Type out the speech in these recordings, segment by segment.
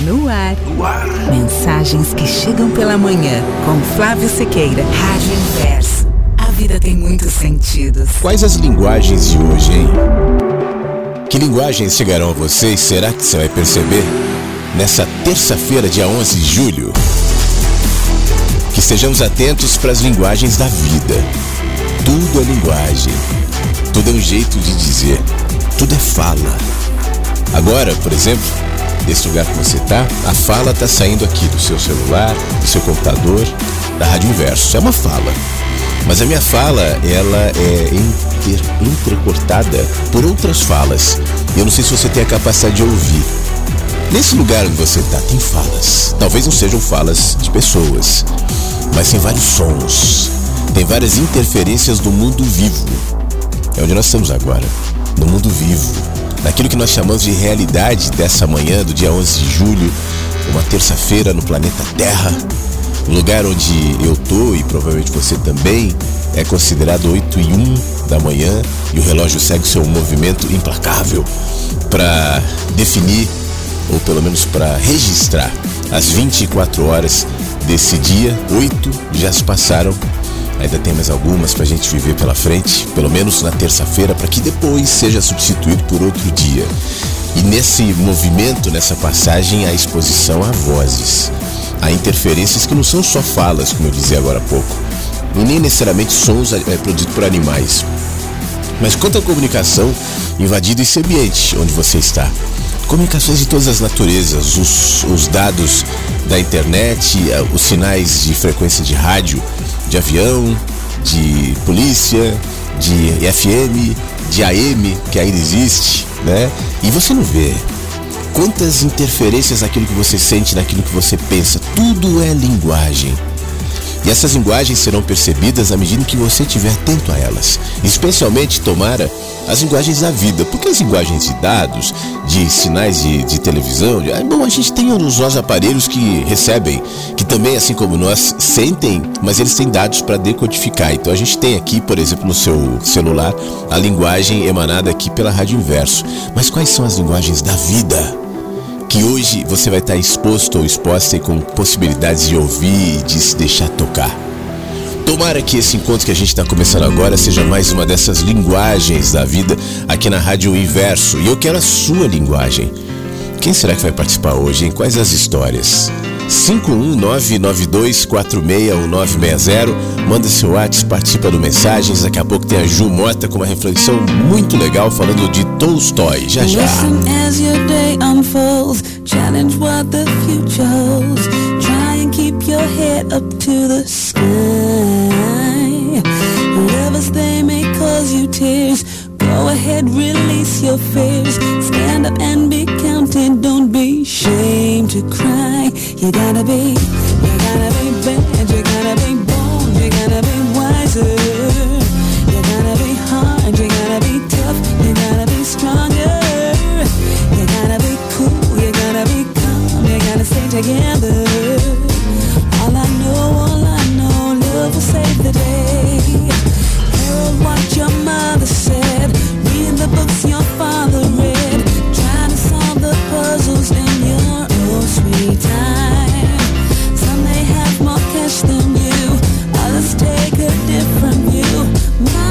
No ar. no ar. Mensagens que chegam pela manhã com Flávio Sequeira. Rádio Inverso. A vida tem muitos sentidos. Quais as linguagens de hoje, hein? Que linguagens chegarão a vocês? Será que você vai perceber? Nessa terça-feira, dia 11 de julho. Que estejamos atentos para as linguagens da vida. Tudo é linguagem. Tudo é um jeito de dizer. Tudo é fala. Agora, por exemplo, desse lugar que você está, a fala está saindo aqui do seu celular, do seu computador, da rádio inverso. É uma fala. Mas a minha fala, ela é inter, entrecortada por outras falas. Eu não sei se você tem a capacidade de ouvir. Nesse lugar onde você está, tem falas. Talvez não sejam falas de pessoas, mas tem vários sons. Tem várias interferências do mundo vivo. É onde nós estamos agora, no mundo vivo naquilo que nós chamamos de realidade dessa manhã, do dia 11 de julho, uma terça-feira no planeta Terra, um lugar onde eu tô e provavelmente você também é considerado 8 e 1 da manhã e o relógio segue seu movimento implacável para definir ou pelo menos para registrar as 24 horas desse dia. Oito já se passaram Ainda tem mais algumas para a gente viver pela frente, pelo menos na terça-feira, para que depois seja substituído por outro dia. E nesse movimento, nessa passagem, a exposição a vozes, a interferências que não são só falas, como eu dizia agora há pouco, e nem necessariamente sons é, produzidos por animais. Mas quanto à comunicação invadindo esse ambiente onde você está. Comunicações de todas as naturezas, os, os dados da internet, os sinais de frequência de rádio, de avião, de polícia, de FM, de AM, que ainda existe, né? E você não vê quantas interferências naquilo que você sente, naquilo que você pensa. Tudo é linguagem. E essas linguagens serão percebidas à medida que você estiver atento a elas. Especialmente, tomara, as linguagens da vida. Porque as linguagens de dados, de sinais de, de televisão, de, bom, a gente tem os nossos aparelhos que recebem, que também, assim como nós, sentem, mas eles têm dados para decodificar. Então a gente tem aqui, por exemplo, no seu celular, a linguagem emanada aqui pela rádio inverso. Mas quais são as linguagens da vida? Que hoje você vai estar exposto ou exposta e com possibilidades de ouvir e de se deixar tocar. Tomara que esse encontro que a gente está começando agora seja mais uma dessas linguagens da vida aqui na Rádio Inverso. E eu quero a sua linguagem. Quem será que vai participar hoje, hein? Quais as histórias? 51992461960. Manda seu WhatsApp, participa do Mensagens. Daqui a pouco tem a Ju Mota com uma reflexão muito legal falando de Tolstói. Já já. Go ahead, release your fears. Stand up and be counted. Don't be ashamed to cry. You gotta be, you gotta be bad. You gotta be bold. You gotta be wiser. You gotta be hard. You gotta be tough. You gotta be stronger. You gotta be cool. You gotta be calm. You gotta stay together. Para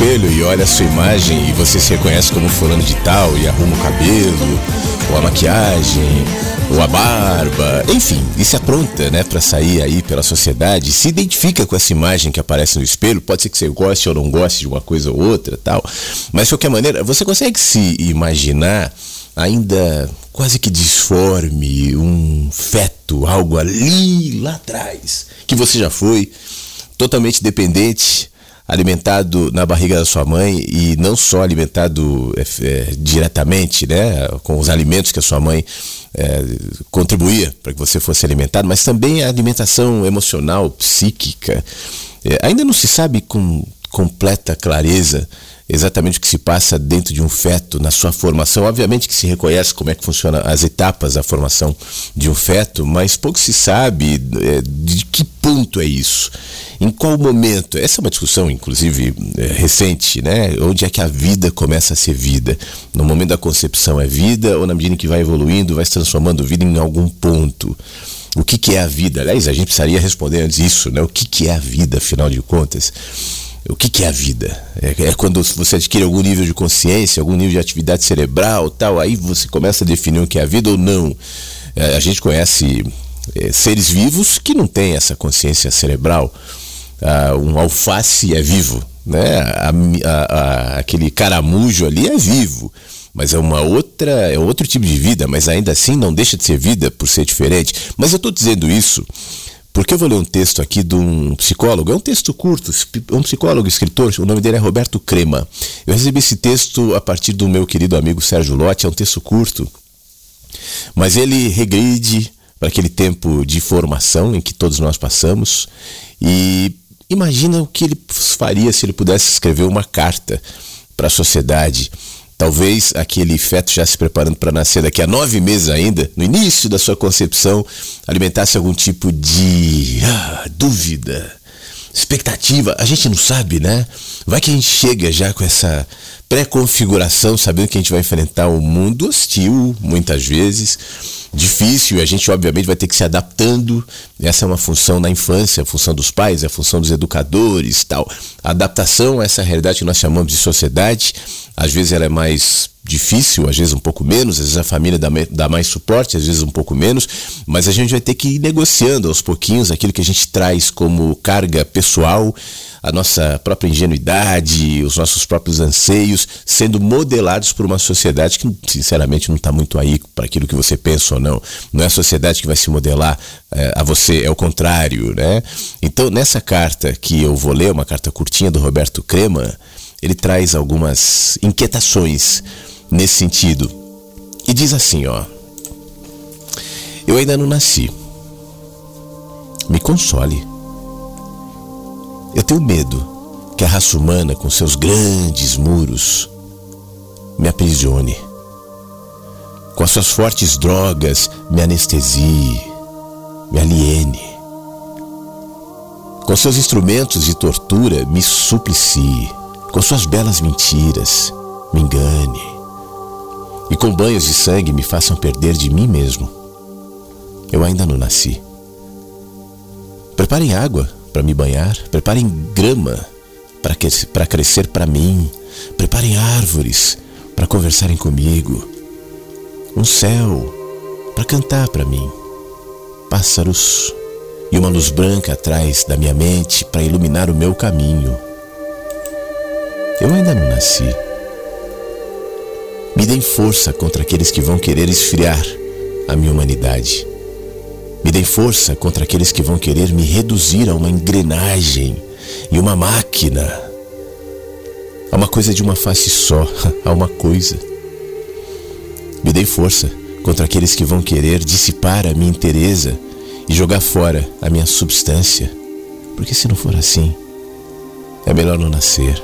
espelho e olha a sua imagem e você se reconhece como fulano de tal e arruma o cabelo, ou a maquiagem, ou a barba, enfim, e se apronta, né, para sair aí pela sociedade, se identifica com essa imagem que aparece no espelho, pode ser que você goste ou não goste de uma coisa ou outra, tal, mas de qualquer maneira, você consegue se imaginar ainda quase que disforme, um feto, algo ali lá atrás, que você já foi, totalmente dependente alimentado na barriga da sua mãe e não só alimentado é, é, diretamente, né, com os alimentos que a sua mãe é, contribuía para que você fosse alimentado, mas também a alimentação emocional, psíquica. Ainda não se sabe com completa clareza exatamente o que se passa dentro de um feto na sua formação. Obviamente que se reconhece como é que funcionam as etapas da formação de um feto, mas pouco se sabe de ponto é isso. Em qual momento? Essa é uma discussão, inclusive, é, recente, né? Onde é que a vida começa a ser vida? No momento da concepção é vida ou na medida em que vai evoluindo, vai se transformando vida em algum ponto? O que, que é a vida? Aliás, a gente precisaria responder antes isso, né? O que, que é a vida, afinal de contas? o que, que é a vida? É, é, quando você adquire algum nível de consciência, algum nível de atividade cerebral, tal, aí você começa a definir o que é a vida ou não. É, a gente conhece é, seres vivos que não têm essa consciência cerebral. Ah, um alface é vivo, né? A, a, a, aquele caramujo ali é vivo, mas é uma outra, é outro tipo de vida, mas ainda assim não deixa de ser vida por ser diferente. Mas eu estou dizendo isso porque eu vou ler um texto aqui de um psicólogo, é um texto curto, um psicólogo, escritor, o nome dele é Roberto Crema. Eu recebi esse texto a partir do meu querido amigo Sérgio Lotti, é um texto curto, mas ele regride para aquele tempo de formação em que todos nós passamos. E imagina o que ele faria se ele pudesse escrever uma carta para a sociedade. Talvez aquele feto já se preparando para nascer daqui a nove meses ainda, no início da sua concepção, alimentasse algum tipo de ah, dúvida, expectativa. A gente não sabe, né? Vai que a gente chega já com essa pré-configuração, sabendo que a gente vai enfrentar um mundo hostil, muitas vezes, difícil, e a gente obviamente vai ter que se adaptando. Essa é uma função na infância, a função dos pais, a função dos educadores, tal. A adaptação a essa realidade que nós chamamos de sociedade, às vezes ela é mais difícil, às vezes um pouco menos, às vezes a família dá, dá mais suporte, às vezes um pouco menos, mas a gente vai ter que ir negociando aos pouquinhos aquilo que a gente traz como carga pessoal, a nossa própria ingenuidade, os nossos próprios anseios, sendo modelados por uma sociedade que, sinceramente, não está muito aí para aquilo que você pensa ou não. Não é a sociedade que vai se modelar é, a você, é o contrário, né? Então, nessa carta que eu vou ler, uma carta curtinha do Roberto Crema, ele traz algumas inquietações nesse sentido. E diz assim, ó: Eu ainda não nasci. Me console. Eu tenho medo que a raça humana, com seus grandes muros, me aprisione. Com as suas fortes drogas, me anestesie, me aliene. Com seus instrumentos de tortura, me suplicie. Com suas belas mentiras, me engane e com banhos de sangue me façam perder de mim mesmo. Eu ainda não nasci. Preparem água para me banhar, preparem grama para crescer para mim, preparem árvores para conversarem comigo, um céu para cantar para mim, pássaros e uma luz branca atrás da minha mente para iluminar o meu caminho. Eu ainda não nasci. Me deem força contra aqueles que vão querer esfriar a minha humanidade. Me deem força contra aqueles que vão querer me reduzir a uma engrenagem e uma máquina. A uma coisa de uma face só, a uma coisa. Me deem força contra aqueles que vão querer dissipar a minha inteireza e jogar fora a minha substância. Porque se não for assim, é melhor não nascer.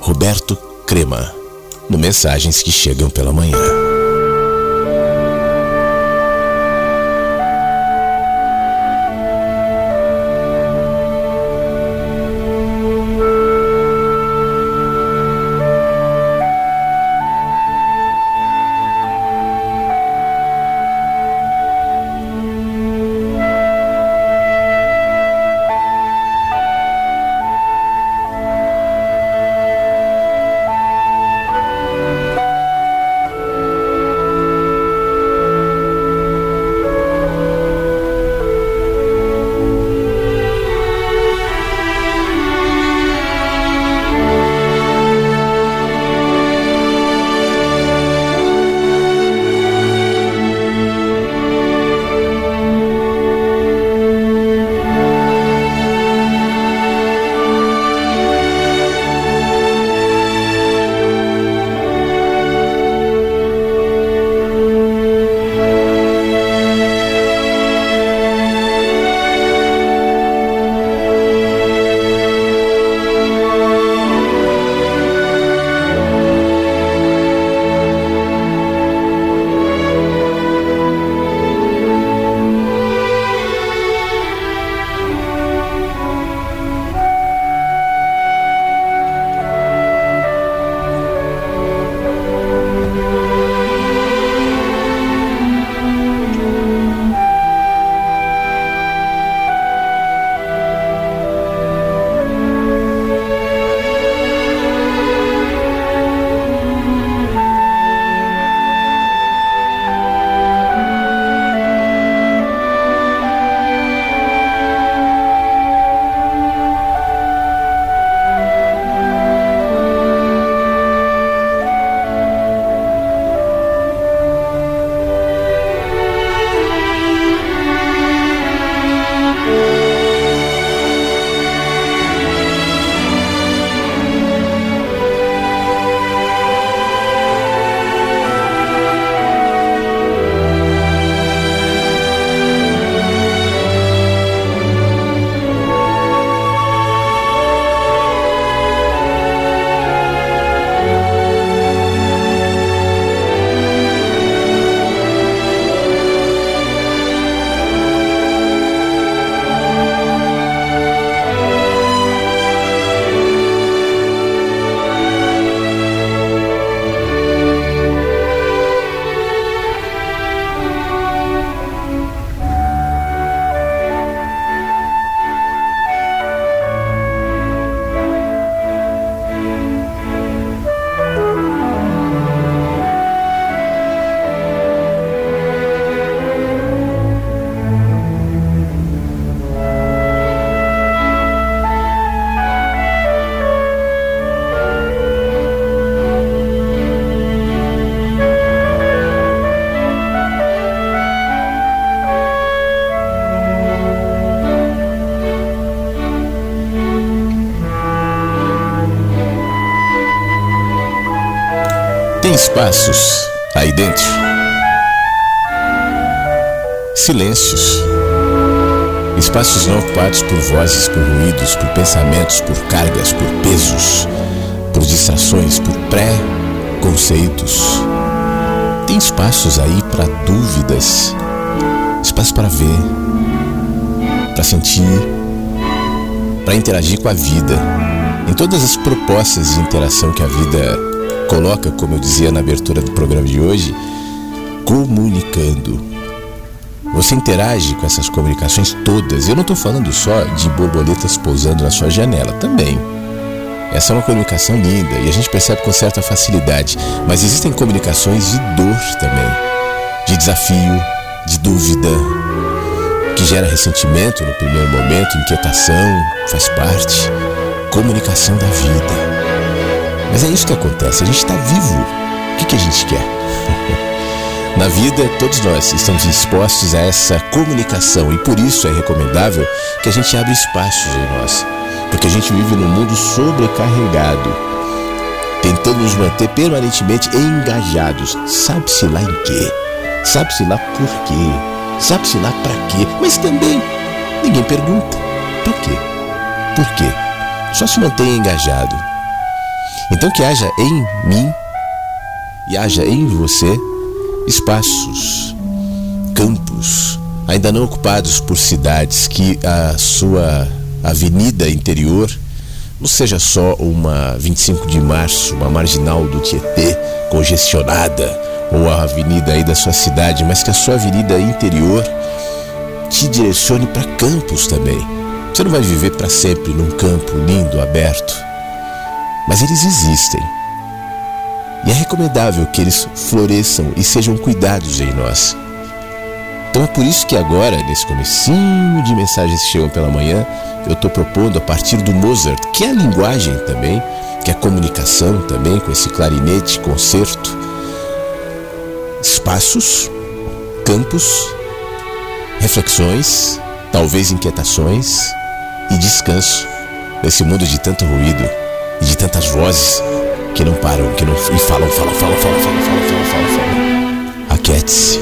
Roberto Crema, no Mensagens que Chegam pela Manhã. Espaços aí dentro. Silêncios. Espaços não ocupados por vozes, por ruídos, por pensamentos, por cargas, por pesos, por distrações, por pré-conceitos. Tem espaços aí para dúvidas, espaço para ver, para sentir, para interagir com a vida. Em todas as propostas de interação que a vida coloca, como eu dizia na abertura do programa de hoje, comunicando. Você interage com essas comunicações todas. Eu não estou falando só de borboletas pousando na sua janela, também. Essa é uma comunicação linda e a gente percebe com certa facilidade. Mas existem comunicações de dor também, de desafio, de dúvida, que gera ressentimento no primeiro momento, inquietação, faz parte. Comunicação da vida. Mas é isso que acontece, a gente está vivo. O que, que a gente quer? Na vida, todos nós estamos expostos a essa comunicação e por isso é recomendável que a gente abra espaços em nós porque a gente vive num mundo sobrecarregado, tentando nos manter permanentemente engajados. Sabe-se lá em quê? Sabe-se lá por quê? Sabe-se lá para quê? Mas também ninguém pergunta. Para quê? Por quê? Só se mantenha engajado. Então que haja em mim e haja em você espaços, campos, ainda não ocupados por cidades que a sua avenida interior não seja só uma 25 de março, uma marginal do Tietê congestionada, ou a avenida aí da sua cidade, mas que a sua avenida interior te direcione para campos também. Você não vai viver para sempre num campo lindo, aberto, mas eles existem. E é recomendável que eles floresçam e sejam cuidados em nós. Então é por isso que agora, nesse comecinho de mensagens que chegam pela manhã, eu estou propondo a partir do Mozart, que é a linguagem também, que é a comunicação também, com esse clarinete, concerto, espaços, campos, reflexões, talvez inquietações e descanso nesse mundo de tanto ruído e de tantas vozes que não param, que não e falam, falam, falam, falam, falam, falam, falam, falam. falam. Aquete-se.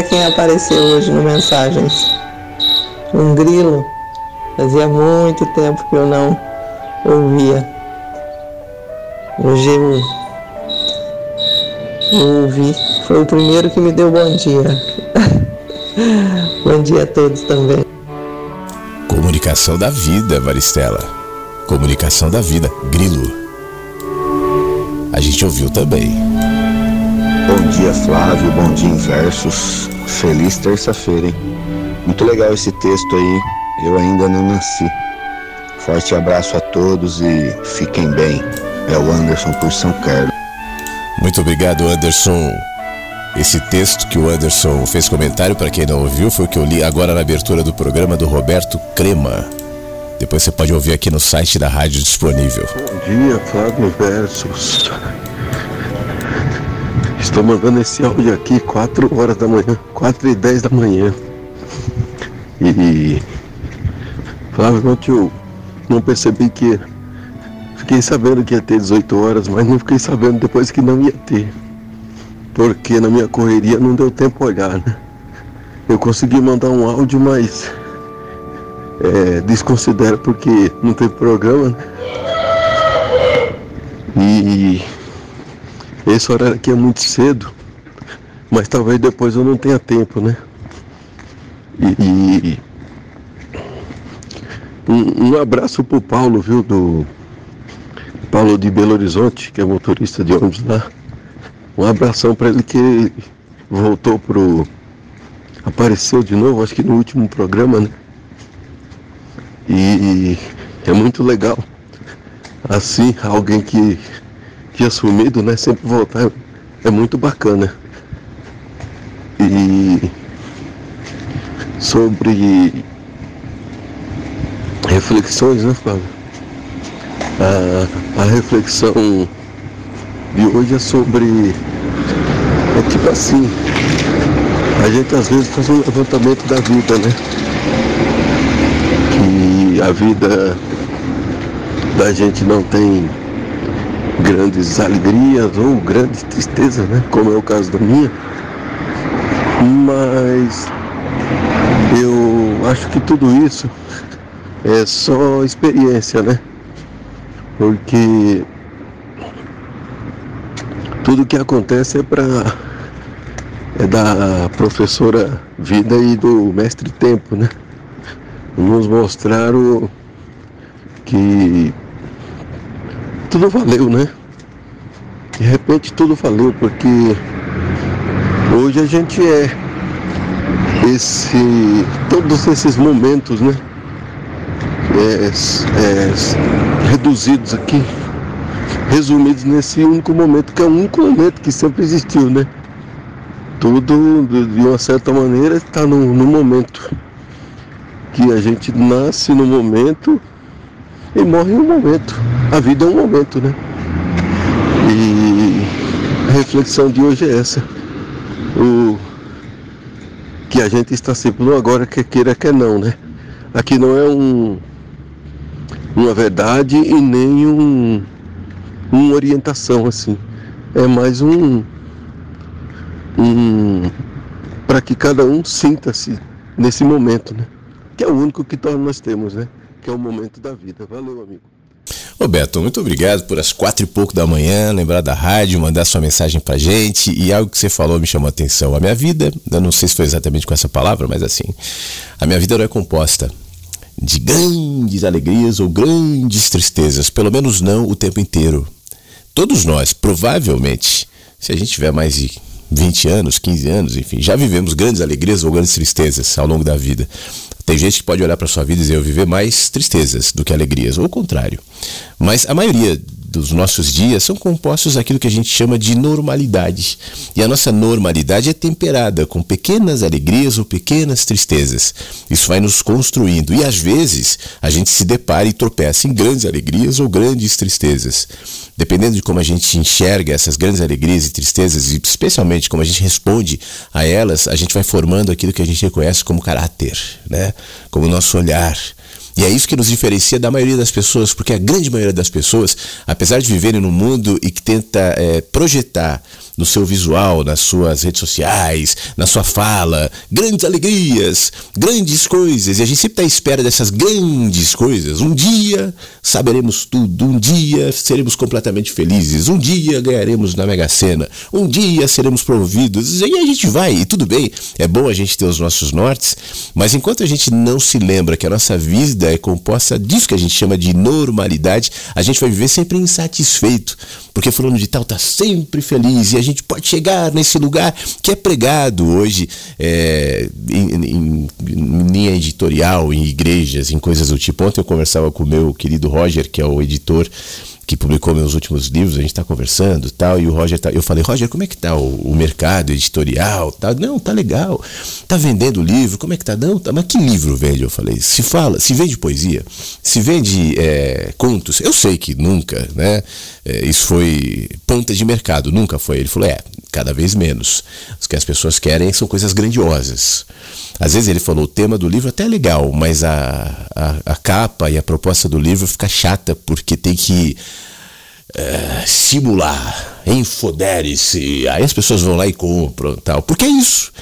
Olha quem apareceu hoje no Mensagens. Um grilo. Fazia muito tempo que eu não ouvia. Hoje eu, eu ouvi. Foi o primeiro que me deu bom dia. bom dia a todos também. Comunicação da vida, Varistela. Comunicação da vida. Grilo. A gente ouviu também. Bom dia, Flávio. Bom dia, Inversos. Feliz terça-feira, hein? Muito legal esse texto aí. Eu ainda não nasci. Forte abraço a todos e fiquem bem. É o Anderson por São Carlos. Muito obrigado, Anderson. Esse texto que o Anderson fez comentário, para quem não ouviu, foi o que eu li agora na abertura do programa do Roberto Crema. Depois você pode ouvir aqui no site da rádio disponível. Bom dia, Flávio Versos. Estou mandando esse áudio aqui 4 horas da manhã, 4 e 10 da manhã. E Flávio, ontem eu não percebi que fiquei sabendo que ia ter 18 horas, mas não fiquei sabendo depois que não ia ter. porque na minha correria não deu tempo olhar, né? Eu consegui mandar um áudio, mas é, desconsidero porque não tem programa, né? E esse horário aqui é muito cedo, mas talvez depois eu não tenha tempo, né? E, um, um abraço pro Paulo, viu, do Paulo de Belo Horizonte, que é motorista de ônibus lá. Um abração para ele que voltou pro. apareceu de novo, acho que no último programa, né? E é muito legal. Assim, alguém que tinha sumido, né? Sempre voltar é muito bacana. E sobre reflexões, né, Flávio? A, a reflexão de hoje é sobre. É tipo assim, a gente às vezes faz um levantamento da vida, né? Que a vida da gente não tem grandes alegrias ou grandes tristezas, né? Como é o caso da minha. Mas eu acho que tudo isso é só experiência, né? Porque tudo que acontece é para é da professora vida e do mestre tempo, né? Nos mostraram que tudo valeu, né? De repente tudo valeu, porque hoje a gente é esse todos esses momentos, né? é, é, reduzidos aqui, resumidos nesse único momento, que é o único momento que sempre existiu, né? Tudo, de uma certa maneira, está no, no momento. Que a gente nasce no momento e morre no momento. A vida é um momento, né? E a reflexão de hoje é essa. O que a gente está sempre no agora, quer queira, quer não, né? Aqui não é um, uma verdade e nem um, uma orientação assim. É mais um, um para que cada um sinta-se nesse momento, né? Que é o único que nós temos, né? Que é o momento da vida. Valeu, amigo. Roberto, muito obrigado por as quatro e pouco da manhã, lembrar da rádio, mandar sua mensagem pra gente. E algo que você falou me chamou a atenção. A minha vida, eu não sei se foi exatamente com essa palavra, mas assim, a minha vida não é composta de grandes alegrias ou grandes tristezas, pelo menos não o tempo inteiro. Todos nós, provavelmente, se a gente tiver mais de 20 anos, 15 anos, enfim, já vivemos grandes alegrias ou grandes tristezas ao longo da vida. Tem gente que pode olhar para sua vida e dizer eu viver mais tristezas do que alegrias, ou o contrário. Mas a maioria dos nossos dias são compostos daquilo que a gente chama de normalidade. E a nossa normalidade é temperada com pequenas alegrias ou pequenas tristezas. Isso vai nos construindo. E às vezes a gente se depara e tropeça em grandes alegrias ou grandes tristezas. Dependendo de como a gente enxerga essas grandes alegrias e tristezas, e especialmente como a gente responde a elas, a gente vai formando aquilo que a gente reconhece como caráter, né? Como nosso olhar. E é isso que nos diferencia da maioria das pessoas, porque a grande maioria das pessoas, apesar de viverem num mundo e que tenta é, projetar no seu visual, nas suas redes sociais, na sua fala, grandes alegrias, grandes coisas. E a gente sempre está à espera dessas grandes coisas. Um dia saberemos tudo, um dia seremos completamente felizes, um dia ganharemos na Mega Sena, um dia seremos promovidos. E aí a gente vai, e tudo bem, é bom a gente ter os nossos nortes, mas enquanto a gente não se lembra que a nossa vida é composta disso que a gente chama de normalidade, a gente vai viver sempre insatisfeito, porque fulano de tal está sempre feliz e a gente gente pode chegar nesse lugar que é pregado hoje é, em, linha editorial, em igrejas, em coisas do tipo. Ontem eu conversava com o meu querido Roger, que é o editor que publicou meus últimos livros, a gente está conversando tal, e o Roger tá, eu falei, Roger, como é que tá o, o, mercado editorial? Tá, não, tá legal. Tá vendendo livro, como é que tá? Não, tá, mas que livro vende? Eu falei, se fala, se vende poesia, se vende é, contos, eu sei que nunca, né? É, isso foi ponta de mercado, nunca foi. Ele falou, é, cada vez menos. O que as pessoas querem são coisas grandiosas. Às vezes ele falou, o tema do livro até é legal, mas a, a, a capa e a proposta do livro fica chata porque tem que é, simular Infodere-se. Aí as pessoas vão lá e compram tal. Porque é isso.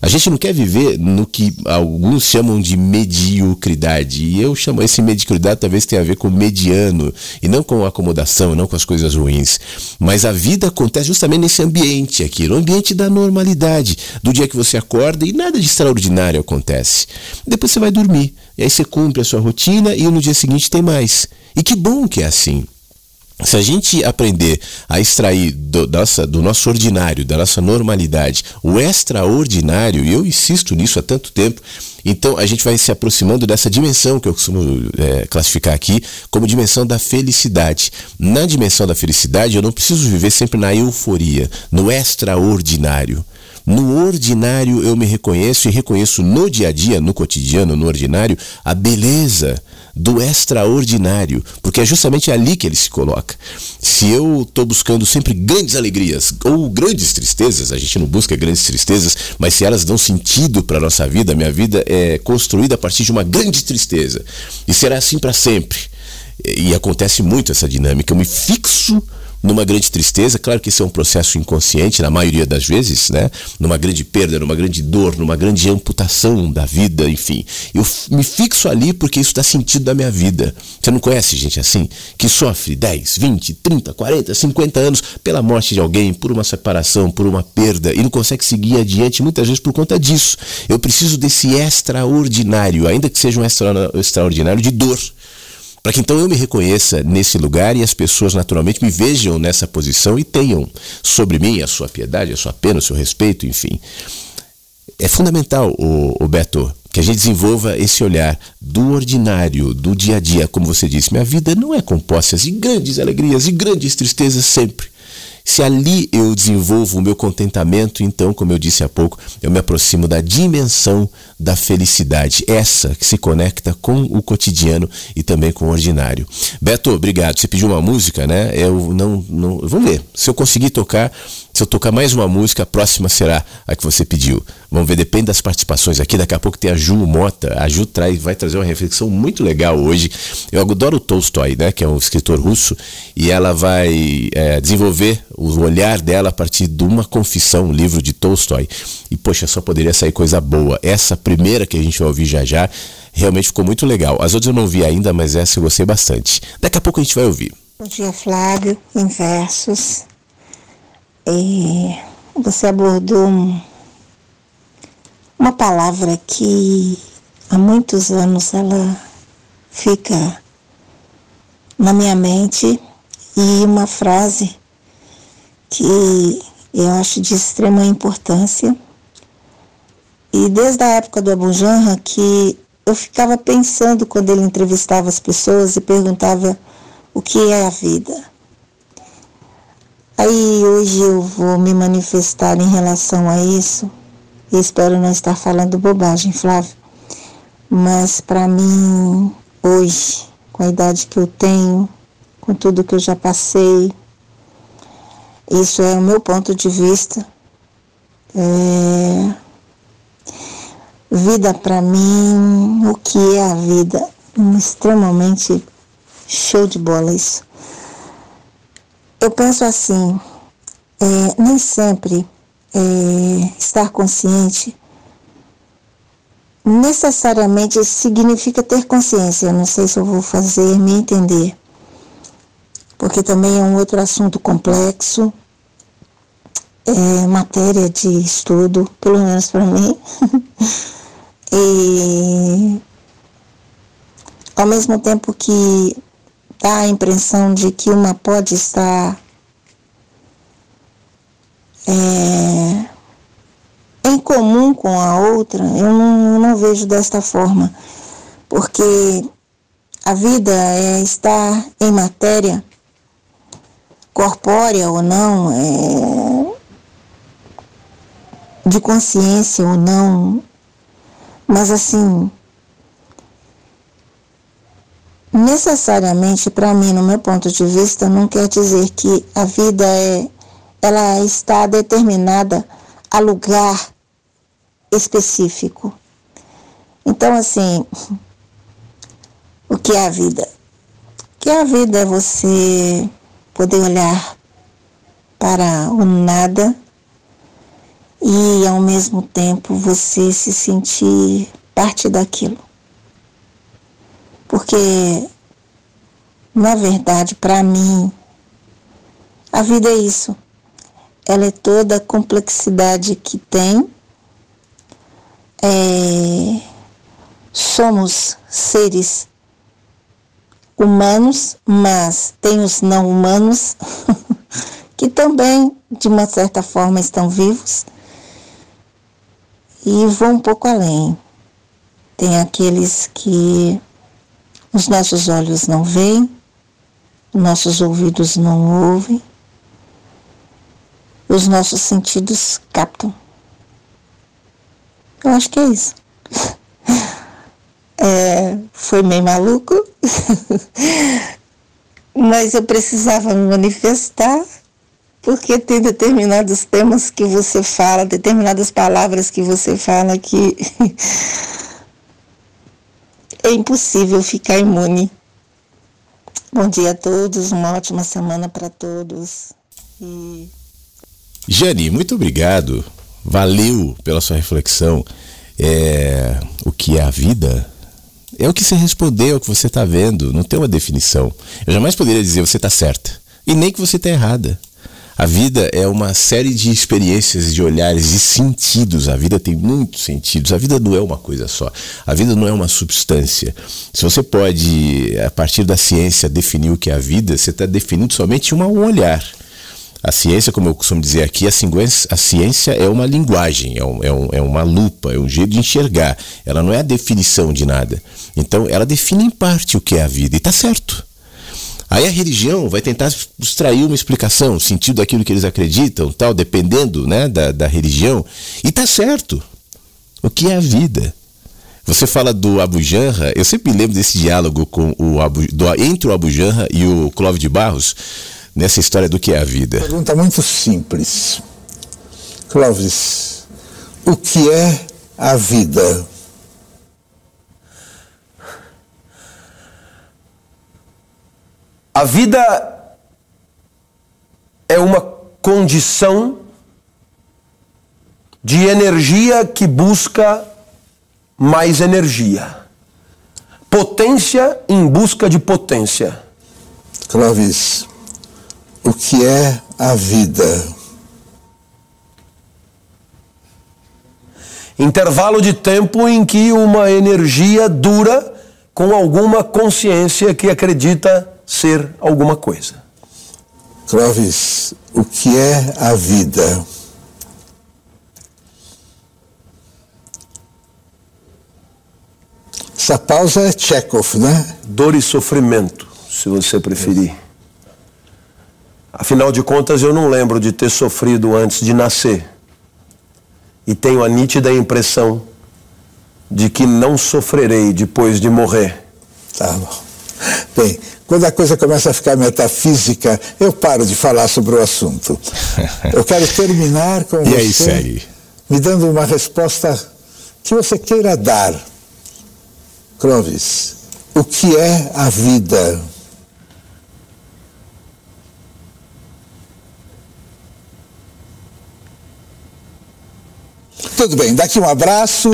A gente não quer viver no que alguns chamam de mediocridade. E eu chamo esse mediocridade talvez tenha a ver com mediano e não com acomodação, não com as coisas ruins. Mas a vida acontece justamente nesse ambiente aqui, no ambiente da normalidade, do dia que você acorda e nada de extraordinário acontece. Depois você vai dormir, e aí você cumpre a sua rotina e no dia seguinte tem mais. E que bom que é assim. Se a gente aprender a extrair do, nossa, do nosso ordinário, da nossa normalidade, o extraordinário, e eu insisto nisso há tanto tempo, então a gente vai se aproximando dessa dimensão que eu costumo é, classificar aqui como dimensão da felicidade. Na dimensão da felicidade, eu não preciso viver sempre na euforia, no extraordinário. No ordinário eu me reconheço e reconheço no dia a dia, no cotidiano, no ordinário, a beleza do extraordinário, porque é justamente ali que ele se coloca. Se eu estou buscando sempre grandes alegrias ou grandes tristezas, a gente não busca grandes tristezas, mas se elas dão sentido para a nossa vida, minha vida é construída a partir de uma grande tristeza. E será assim para sempre. E acontece muito essa dinâmica. Eu me fixo numa grande tristeza, claro que isso é um processo inconsciente na maioria das vezes, né? Numa grande perda, numa grande dor, numa grande amputação da vida, enfim. Eu me fixo ali porque isso dá sentido da minha vida. Você não conhece gente assim que sofre 10, 20, 30, 40, 50 anos pela morte de alguém, por uma separação, por uma perda e não consegue seguir adiante muitas vezes por conta disso. Eu preciso desse extraordinário, ainda que seja um extra, extraordinário de dor para que então eu me reconheça nesse lugar e as pessoas naturalmente me vejam nessa posição e tenham sobre mim a sua piedade, a sua pena, o seu respeito, enfim. É fundamental, o, o Beto, que a gente desenvolva esse olhar do ordinário, do dia a dia, como você disse. Minha vida não é composta de grandes alegrias e grandes tristezas sempre. Se ali eu desenvolvo o meu contentamento, então, como eu disse há pouco, eu me aproximo da dimensão da felicidade, essa que se conecta com o cotidiano e também com o ordinário. Beto, obrigado. Você pediu uma música, né? Eu não, não vamos ver. Se eu conseguir tocar, se eu tocar mais uma música, a próxima será a que você pediu. Vamos ver, depende das participações aqui. Daqui a pouco tem a Ju Mota. A Ju traz, vai trazer uma reflexão muito legal hoje. Eu adoro Tolstói, né, que é um escritor russo, e ela vai é, desenvolver o olhar dela a partir de uma confissão, um livro de Tolstói. E, poxa, só poderia sair coisa boa. Essa primeira que a gente vai ouvir já já realmente ficou muito legal. As outras eu não vi ainda, mas essa eu gostei bastante. Daqui a pouco a gente vai ouvir. Bom dia, Flávio, em versos. E você abordou uma palavra que há muitos anos ela fica na minha mente e uma frase que eu acho de extrema importância. E desde a época do Abu que eu ficava pensando quando ele entrevistava as pessoas e perguntava o que é a vida. Aí hoje eu vou me manifestar em relação a isso. E espero não estar falando bobagem, Flávio. Mas para mim, hoje, com a idade que eu tenho, com tudo que eu já passei, isso é o meu ponto de vista. É... Vida para mim, o que é a vida? Extremamente show de bola isso. Eu penso assim, é, nem sempre é, estar consciente necessariamente significa ter consciência. Eu não sei se eu vou fazer me entender, porque também é um outro assunto complexo, é matéria de estudo, pelo menos para mim. e ao mesmo tempo que dá a impressão de que uma pode estar é, em comum com a outra, eu não, eu não vejo desta forma, porque a vida é estar em matéria, corpórea ou não, é, de consciência ou não, mas assim, necessariamente para mim, no meu ponto de vista, não quer dizer que a vida é ela está determinada a lugar específico. Então, assim, o que é a vida? O que é a vida é você poder olhar para o nada e ao mesmo tempo você se sentir parte daquilo. Porque, na verdade, para mim, a vida é isso. Ela é toda a complexidade que tem. É, somos seres humanos, mas tem os não humanos que também, de uma certa forma, estão vivos e vão um pouco além. Tem aqueles que os nossos olhos não veem, nossos ouvidos não ouvem, os nossos sentidos captam. Eu acho que é isso. É, foi meio maluco, mas eu precisava me manifestar porque tem determinados temas que você fala, determinadas palavras que você fala que é impossível ficar imune. Bom dia a todos, uma ótima semana para todos. E... Jane, muito obrigado. Valeu pela sua reflexão. É, o que é a vida? É o que você respondeu, é o que você está vendo. Não tem uma definição. Eu jamais poderia dizer você está certa. E nem que você está errada. A vida é uma série de experiências, de olhares, de sentidos. A vida tem muitos sentidos. A vida não é uma coisa só. A vida não é uma substância. Se você pode, a partir da ciência, definir o que é a vida, você está definindo somente um olhar. A ciência, como eu costumo dizer aqui, a ciência, a ciência é uma linguagem, é, um, é, um, é, uma lupa, é um jeito de enxergar. Ela não é a definição de nada. Então, ela define em parte o que é a vida. E está certo. Aí a religião vai tentar extrair uma explicação, o sentido daquilo que eles acreditam, tal, dependendo né, da, da religião. E tá certo. O que é a vida? Você fala do Abu Janra, eu sempre lembro desse diálogo com o Abu, do, entre o Abu Janra e o Clóvis de Barros, nessa história do que é a vida. Pergunta muito simples. Clóvis, o que é a vida? A vida é uma condição de energia que busca mais energia. Potência em busca de potência. Clóvis, o que é a vida? Intervalo de tempo em que uma energia dura com alguma consciência que acredita ser alguma coisa. Clóvis, o que é a vida? Essa pausa é Chekhov, né? Dor e sofrimento, se você preferir. Afinal de contas, eu não lembro de ter sofrido antes de nascer. E tenho a nítida impressão de que não sofrerei depois de morrer. Tá bom. Bem, quando a coisa começa a ficar metafísica, eu paro de falar sobre o assunto. Eu quero terminar com e você aí, segue. me dando uma resposta que você queira dar. Clóvis, o que é a vida? Tudo bem, daqui um abraço,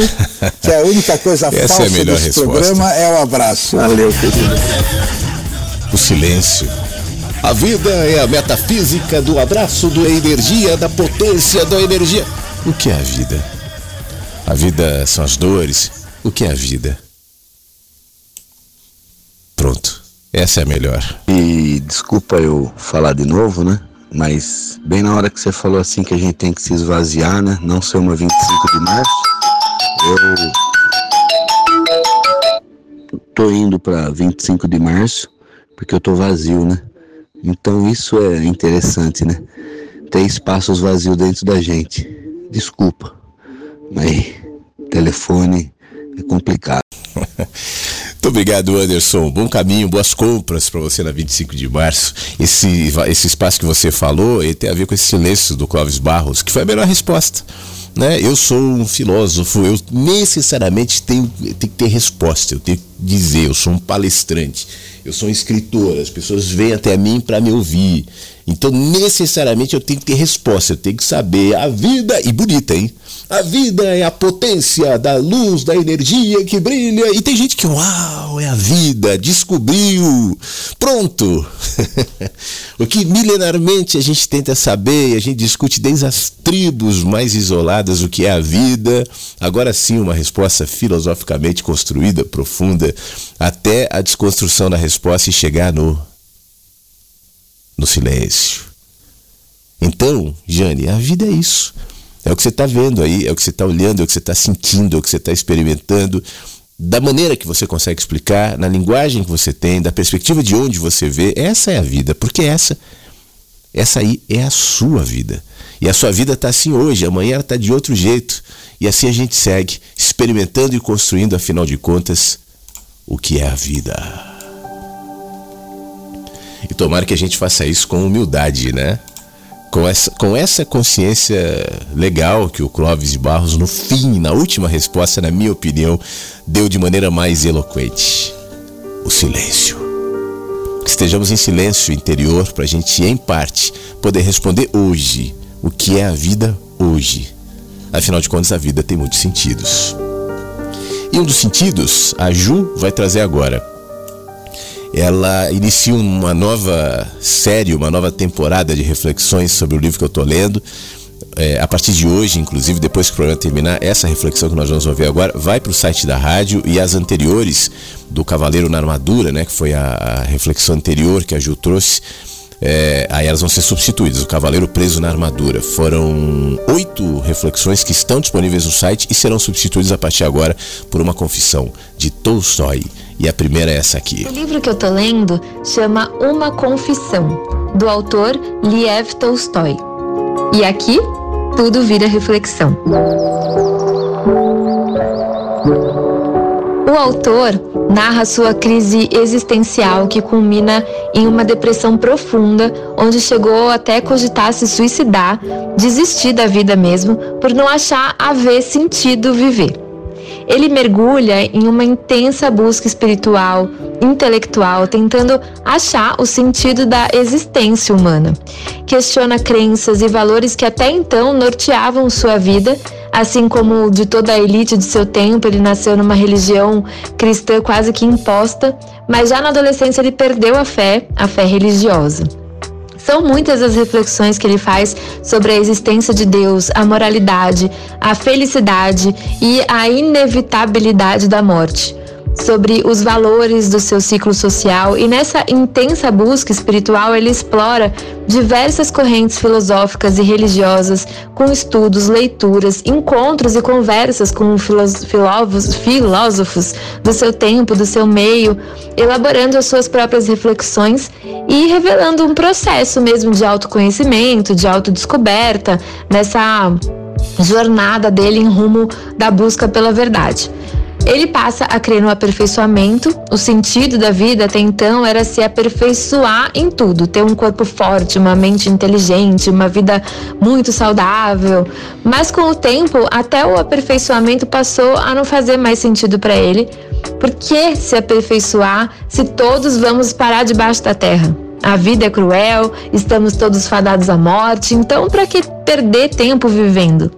que é a única coisa Essa falsa é a melhor desse resposta. programa é o abraço. Valeu, querido. O silêncio. A vida é a metafísica do abraço, da energia, da potência, da energia. O que é a vida? A vida são as dores. O que é a vida? Pronto. Essa é a melhor. E desculpa eu falar de novo, né? Mas bem na hora que você falou assim que a gente tem que se esvaziar, né? Não ser uma 25 de março, eu tô indo para 25 de março porque eu tô vazio, né? Então isso é interessante, né? Tem espaços vazios dentro da gente. Desculpa, mas telefone é complicado. Muito obrigado, Anderson. Bom caminho, boas compras para você na 25 de março. Esse, esse espaço que você falou ele tem a ver com esse silêncio do Clóvis Barros, que foi a melhor resposta. Né? Eu sou um filósofo, eu necessariamente tenho, tenho que ter resposta, eu tenho que dizer, eu sou um palestrante, eu sou um escritor, as pessoas vêm até mim para me ouvir. Então, necessariamente, eu tenho que ter resposta, eu tenho que saber a vida, e bonita, hein? A vida é a potência da luz, da energia que brilha. E tem gente que, uau, é a vida, descobriu, pronto. o que milenarmente a gente tenta saber, a gente discute desde as tribos mais isoladas o que é a vida. Agora sim, uma resposta filosoficamente construída, profunda, até a desconstrução da resposta e chegar no no silêncio. Então, Jane, a vida é isso. É o que você está vendo aí, é o que você está olhando, é o que você está sentindo, é o que você está experimentando, da maneira que você consegue explicar, na linguagem que você tem, da perspectiva de onde você vê. Essa é a vida, porque essa, essa aí é a sua vida. E a sua vida está assim hoje, amanhã ela está de outro jeito. E assim a gente segue, experimentando e construindo, afinal de contas, o que é a vida. E tomara que a gente faça isso com humildade, né? Com essa, com essa consciência legal que o Clóvis de Barros, no fim, na última resposta, na minha opinião, deu de maneira mais eloquente: o silêncio. Estejamos em silêncio interior para a gente, em parte, poder responder hoje o que é a vida hoje. Afinal de contas, a vida tem muitos sentidos. E um dos sentidos, a Ju vai trazer agora ela inicia uma nova série, uma nova temporada de reflexões sobre o livro que eu estou lendo. É, a partir de hoje, inclusive, depois que o programa terminar, essa reflexão que nós vamos ouvir agora vai para o site da rádio e as anteriores do Cavaleiro na Armadura, né, que foi a, a reflexão anterior que a Ju trouxe, é, aí elas vão ser substituídas. O Cavaleiro Preso na Armadura. Foram oito reflexões que estão disponíveis no site e serão substituídas a partir de agora por uma confissão de Tolstói. E a primeira é essa aqui. O livro que eu tô lendo chama Uma Confissão, do autor Liev Tolstói. E aqui tudo vira reflexão. O autor narra sua crise existencial que culmina em uma depressão profunda, onde chegou até cogitar se suicidar, desistir da vida mesmo, por não achar haver sentido viver ele mergulha em uma intensa busca espiritual, intelectual, tentando achar o sentido da existência humana. Questiona crenças e valores que até então norteavam sua vida, assim como de toda a elite de seu tempo, ele nasceu numa religião cristã quase que imposta, mas já na adolescência ele perdeu a fé, a fé religiosa. São muitas as reflexões que ele faz sobre a existência de Deus, a moralidade, a felicidade e a inevitabilidade da morte sobre os valores do seu ciclo social e nessa intensa busca espiritual ele explora diversas correntes filosóficas e religiosas com estudos, leituras, encontros e conversas com filósofos, filósofos do seu tempo, do seu meio, elaborando as suas próprias reflexões e revelando um processo mesmo de autoconhecimento, de autodescoberta nessa jornada dele em rumo da busca pela verdade. Ele passa a crer no aperfeiçoamento. O sentido da vida até então era se aperfeiçoar em tudo, ter um corpo forte, uma mente inteligente, uma vida muito saudável. Mas com o tempo, até o aperfeiçoamento passou a não fazer mais sentido para ele. Por que se aperfeiçoar se todos vamos parar debaixo da terra? A vida é cruel, estamos todos fadados à morte, então para que perder tempo vivendo?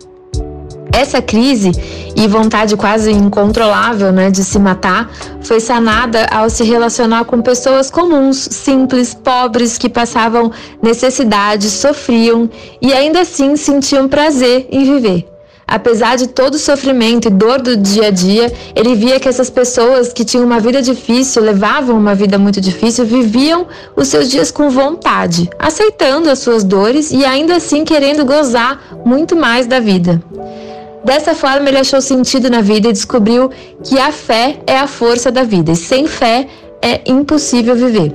Essa crise e vontade quase incontrolável né, de se matar foi sanada ao se relacionar com pessoas comuns, simples, pobres, que passavam necessidade, sofriam e ainda assim sentiam prazer em viver. Apesar de todo o sofrimento e dor do dia a dia, ele via que essas pessoas que tinham uma vida difícil, levavam uma vida muito difícil, viviam os seus dias com vontade, aceitando as suas dores e ainda assim querendo gozar muito mais da vida. Dessa forma, ele achou sentido na vida e descobriu que a fé é a força da vida, e sem fé é impossível viver.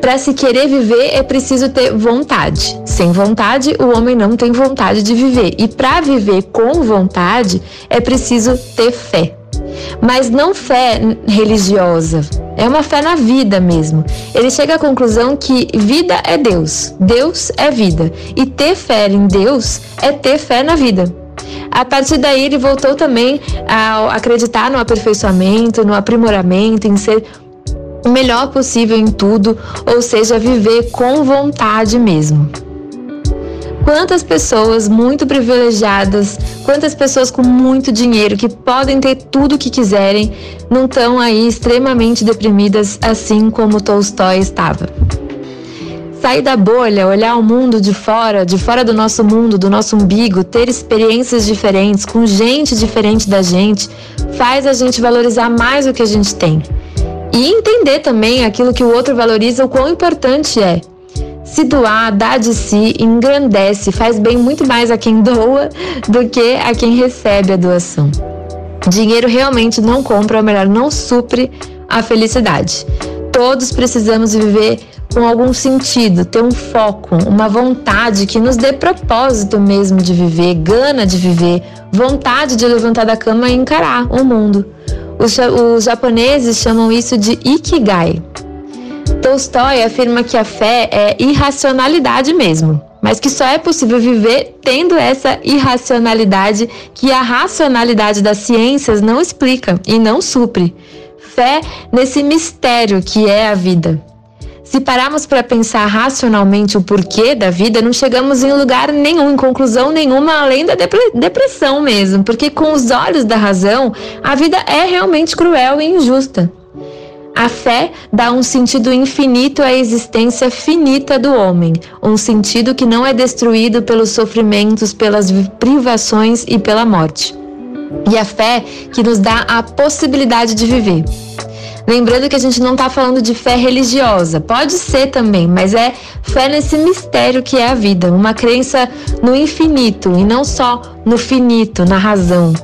Para se querer viver é preciso ter vontade. Sem vontade, o homem não tem vontade de viver. E para viver com vontade é preciso ter fé. Mas não fé religiosa, é uma fé na vida mesmo. Ele chega à conclusão que vida é Deus, Deus é vida. E ter fé em Deus é ter fé na vida. A partir daí, ele voltou também a acreditar no aperfeiçoamento, no aprimoramento, em ser o melhor possível em tudo, ou seja, viver com vontade mesmo. Quantas pessoas muito privilegiadas, quantas pessoas com muito dinheiro que podem ter tudo o que quiserem, não estão aí extremamente deprimidas assim como Tolstói estava. Sair da bolha, olhar o mundo de fora, de fora do nosso mundo, do nosso umbigo, ter experiências diferentes, com gente diferente da gente, faz a gente valorizar mais o que a gente tem. E entender também aquilo que o outro valoriza, o quão importante é. Se doar, dar de si, engrandece, faz bem muito mais a quem doa do que a quem recebe a doação. Dinheiro realmente não compra, ou melhor, não supre a felicidade. Todos precisamos viver com algum sentido, ter um foco, uma vontade que nos dê propósito mesmo de viver, gana de viver, vontade de levantar da cama e encarar o mundo. Os, os japoneses chamam isso de ikigai. Tolstói afirma que a fé é irracionalidade mesmo, mas que só é possível viver tendo essa irracionalidade que a racionalidade das ciências não explica e não supre. Fé nesse mistério que é a vida. Se pararmos para pensar racionalmente o porquê da vida, não chegamos em lugar nenhum, em conclusão nenhuma, além da depressão mesmo, porque com os olhos da razão, a vida é realmente cruel e injusta. A fé dá um sentido infinito à existência finita do homem, um sentido que não é destruído pelos sofrimentos, pelas privações e pela morte. E a fé que nos dá a possibilidade de viver. Lembrando que a gente não está falando de fé religiosa, pode ser também, mas é fé nesse mistério que é a vida, uma crença no infinito e não só no finito, na razão.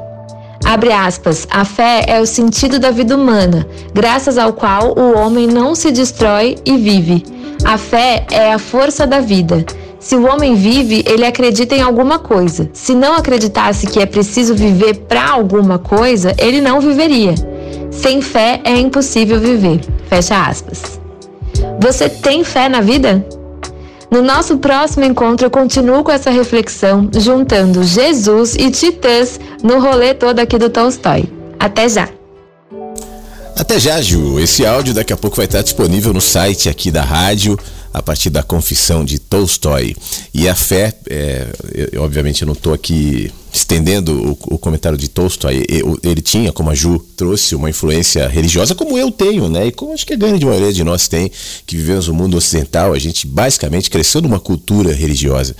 Abre aspas, a fé é o sentido da vida humana, graças ao qual o homem não se destrói e vive. A fé é a força da vida. Se o homem vive, ele acredita em alguma coisa. Se não acreditasse que é preciso viver para alguma coisa, ele não viveria. Sem fé é impossível viver. Fecha aspas. Você tem fé na vida? No nosso próximo encontro, eu continuo com essa reflexão, juntando Jesus e Titãs no rolê todo aqui do Tolstói. Até já! Até já, Ju. Esse áudio daqui a pouco vai estar disponível no site aqui da rádio a partir da confissão de Tolstói. E a fé, é, eu, obviamente eu não estou aqui estendendo o, o, comentário de Tolstói, ele tinha, como a Ju trouxe, uma influência religiosa, como eu tenho, né? E como acho que a grande maioria de nós tem, que vivemos no mundo ocidental, a gente basicamente cresceu numa cultura religiosa.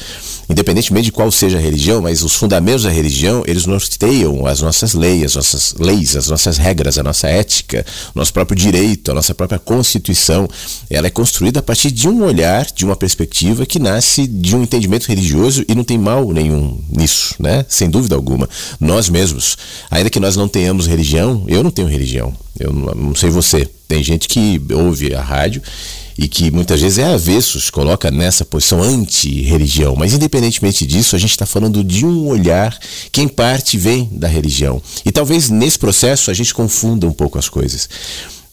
Independentemente de qual seja a religião, mas os fundamentos da religião, eles norteiam as nossas leis, as nossas leis, as nossas regras, a nossa ética, o nosso próprio direito, a nossa própria constituição. Ela é construída a partir de um olhar, de uma perspectiva que nasce de um entendimento religioso e não tem mal nenhum nisso, né? Sem dúvida alguma. Nós mesmos, ainda que nós não tenhamos religião, eu não tenho religião, eu não, sei você. Tem gente que ouve a rádio e que muitas vezes é avesso, se coloca nessa posição anti-religião. Mas independentemente disso, a gente está falando de um olhar que em parte vem da religião. E talvez nesse processo a gente confunda um pouco as coisas.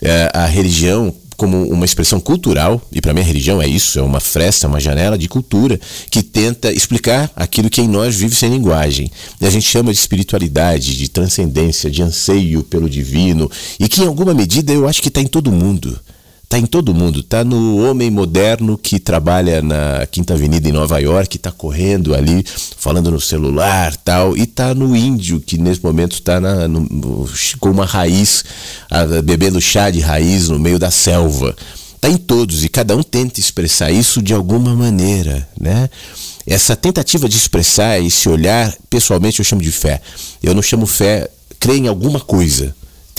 É, a religião como uma expressão cultural, e para mim a religião é isso, é uma fresta, uma janela de cultura que tenta explicar aquilo que em nós vive sem linguagem. E a gente chama de espiritualidade, de transcendência, de anseio pelo divino, e que em alguma medida eu acho que está em todo mundo. Está em todo mundo, está no homem moderno que trabalha na Quinta Avenida em Nova York, está correndo ali, falando no celular tal, e está no índio que nesse momento está com uma raiz, bebendo chá de raiz no meio da selva. Está em todos e cada um tenta expressar isso de alguma maneira, né? Essa tentativa de expressar esse olhar, pessoalmente eu chamo de fé. Eu não chamo fé, crer em alguma coisa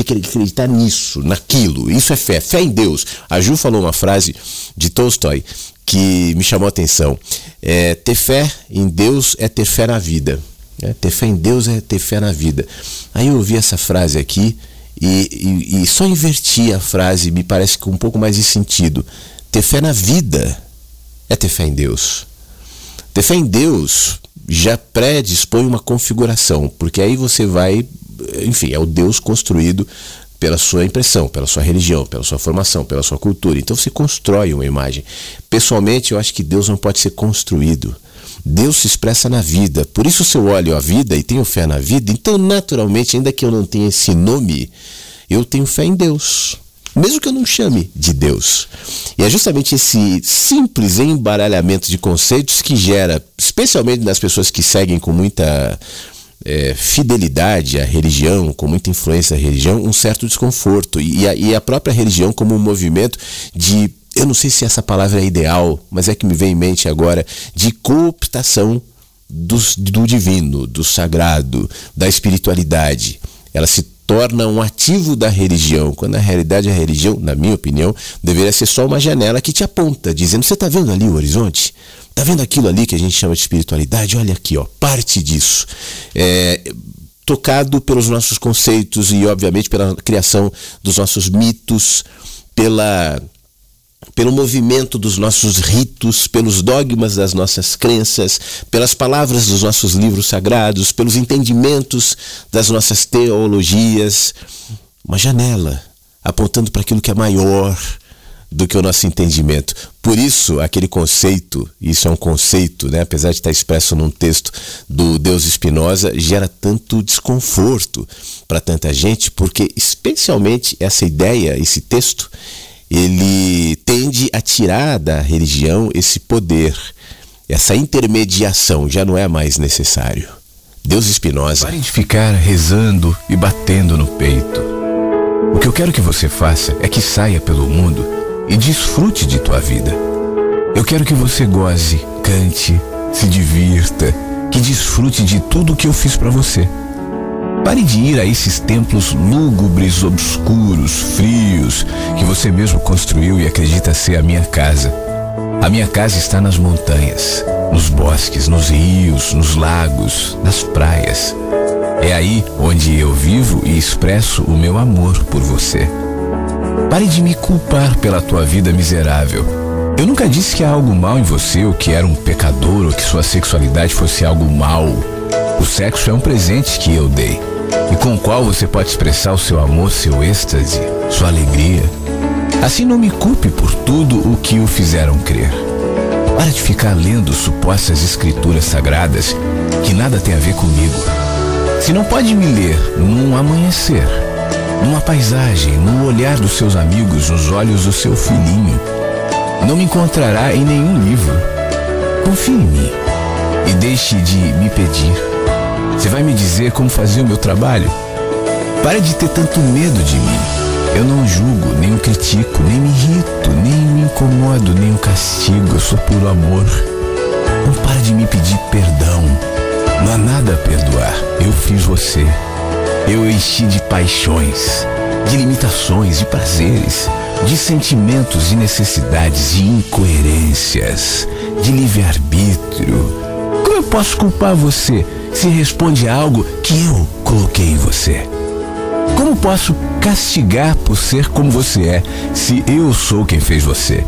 tem que acreditar nisso, naquilo. Isso é fé, fé em Deus. A Ju falou uma frase de Tolstói que me chamou a atenção. É, ter fé em Deus é ter fé na vida. É, ter fé em Deus é ter fé na vida. Aí eu ouvi essa frase aqui e, e, e só inverti a frase, me parece com um pouco mais de sentido. Ter fé na vida é ter fé em Deus. Ter fé em Deus já predispõe uma configuração, porque aí você vai enfim, é o Deus construído pela sua impressão, pela sua religião, pela sua formação, pela sua cultura. Então você constrói uma imagem. Pessoalmente, eu acho que Deus não pode ser construído. Deus se expressa na vida. Por isso, se eu olho a vida e tenho fé na vida, então naturalmente, ainda que eu não tenha esse nome, eu tenho fé em Deus. Mesmo que eu não chame de Deus. E é justamente esse simples embaralhamento de conceitos que gera, especialmente nas pessoas que seguem com muita é, fidelidade à religião, com muita influência à religião, um certo desconforto. E a, e a própria religião como um movimento de, eu não sei se essa palavra é ideal, mas é que me vem em mente agora, de cooptação do, do divino, do sagrado, da espiritualidade. Ela se torna um ativo da religião, quando na realidade a religião, na minha opinião, deveria ser só uma janela que te aponta, dizendo: você está vendo ali o horizonte? Está vendo aquilo ali que a gente chama de espiritualidade? Olha aqui, ó, parte disso. É, tocado pelos nossos conceitos e, obviamente, pela criação dos nossos mitos, pela pelo movimento dos nossos ritos, pelos dogmas das nossas crenças, pelas palavras dos nossos livros sagrados, pelos entendimentos das nossas teologias. Uma janela apontando para aquilo que é maior do que o nosso entendimento. Por isso, aquele conceito, isso é um conceito, né, apesar de estar expresso num texto do Deus Espinosa, gera tanto desconforto para tanta gente, porque especialmente essa ideia, esse texto, ele tende a tirar da religião esse poder, essa intermediação já não é mais necessário. Deus Espinosa. Pare de ficar rezando e batendo no peito. O que eu quero que você faça é que saia pelo mundo e desfrute de tua vida. Eu quero que você goze, cante, se divirta, que desfrute de tudo o que eu fiz para você. Pare de ir a esses templos lúgubres, obscuros, frios, que você mesmo construiu e acredita ser a minha casa. A minha casa está nas montanhas, nos bosques, nos rios, nos lagos, nas praias. É aí onde eu vivo e expresso o meu amor por você. Pare de me culpar pela tua vida miserável. Eu nunca disse que há algo mal em você, ou que era um pecador, ou que sua sexualidade fosse algo mal. O sexo é um presente que eu dei e com o qual você pode expressar o seu amor, seu êxtase, sua alegria. Assim não me culpe por tudo o que o fizeram crer. Para de ficar lendo supostas escrituras sagradas que nada tem a ver comigo. Se não pode me ler num amanhecer, numa paisagem, no olhar dos seus amigos, nos olhos do seu filhinho, não me encontrará em nenhum livro. Confie em mim e deixe de me pedir. Você vai me dizer como fazer o meu trabalho? Pare de ter tanto medo de mim. Eu não julgo, nem o critico, nem me irrito, nem me incomodo, nem o castigo. Eu sou puro amor. Não pare de me pedir perdão. Não há nada a perdoar. Eu fiz você. Eu enchi de paixões, de limitações, de prazeres, de sentimentos e necessidades, de incoerências, de livre-arbítrio. Como eu posso culpar você se responde a algo que eu coloquei em você? Como posso castigar por ser como você é, se eu sou quem fez você?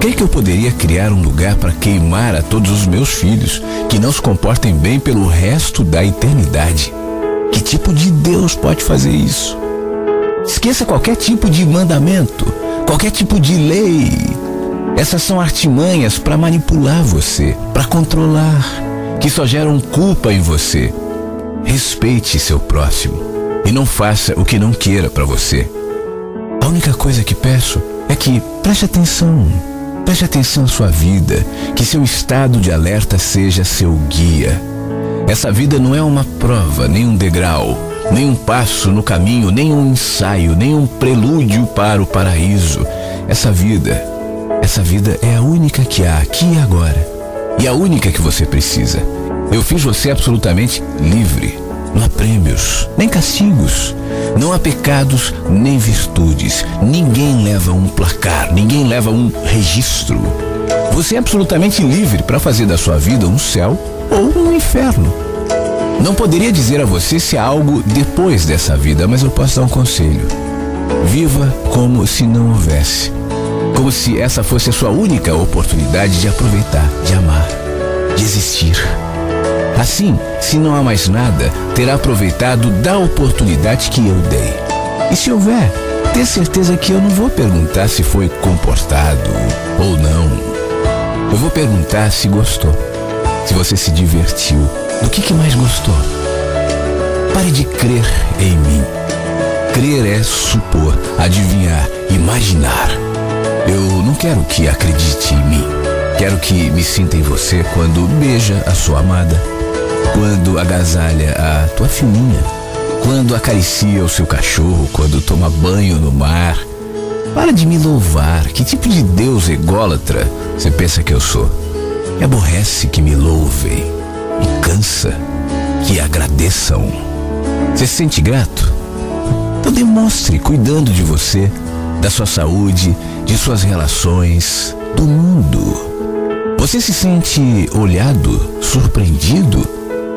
Creio que eu poderia criar um lugar para queimar a todos os meus filhos que não se comportem bem pelo resto da eternidade. Que tipo de Deus pode fazer isso? Esqueça qualquer tipo de mandamento, qualquer tipo de lei. Essas são artimanhas para manipular você, para controlar, que só geram culpa em você. Respeite seu próximo e não faça o que não queira para você. A única coisa que peço é que preste atenção. Preste atenção à sua vida, que seu estado de alerta seja seu guia. Essa vida não é uma prova, nem um degrau, nem um passo no caminho, nem um ensaio, nem um prelúdio para o paraíso. Essa vida, essa vida é a única que há aqui e agora e a única que você precisa. Eu fiz você absolutamente livre. Não há prêmios, nem castigos. Não há pecados, nem virtudes. Ninguém leva um placar, ninguém leva um registro. Você é absolutamente livre para fazer da sua vida um céu ou um inferno. Não poderia dizer a você se há algo depois dessa vida, mas eu posso dar um conselho. Viva como se não houvesse como se essa fosse a sua única oportunidade de aproveitar, de amar, de existir. Assim, se não há mais nada, terá aproveitado da oportunidade que eu dei. E se houver, ter certeza que eu não vou perguntar se foi comportado ou não. Eu vou perguntar se gostou, se você se divertiu, do que, que mais gostou. Pare de crer em mim crer é supor, adivinhar, imaginar. Eu não quero que acredite em mim. Quero que me sinta em você quando beija a sua amada, quando agasalha a tua filhinha, quando acaricia o seu cachorro, quando toma banho no mar. Para de me louvar. Que tipo de Deus ególatra você pensa que eu sou? Me aborrece que me louvem. Me cansa que agradeçam. Você se sente grato? Então demonstre cuidando de você, da sua saúde, de suas relações, do mundo. Você se sente olhado, surpreendido?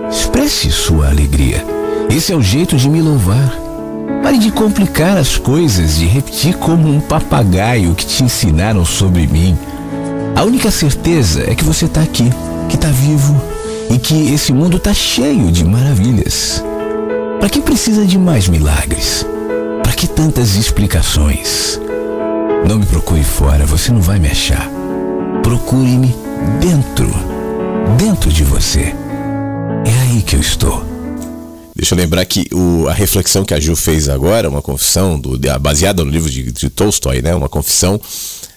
Expresse sua alegria. Esse é o jeito de me louvar. Pare de complicar as coisas, de repetir como um papagaio que te ensinaram sobre mim. A única certeza é que você está aqui, que está vivo e que esse mundo está cheio de maravilhas. Para que precisa de mais milagres? Para que tantas explicações? Não me procure fora, você não vai me achar. Procure-me dentro, dentro de você. É aí que eu estou. Deixa eu lembrar que o, a reflexão que a Ju fez agora, uma confissão do, baseada no livro de, de Tolstói, né? Uma confissão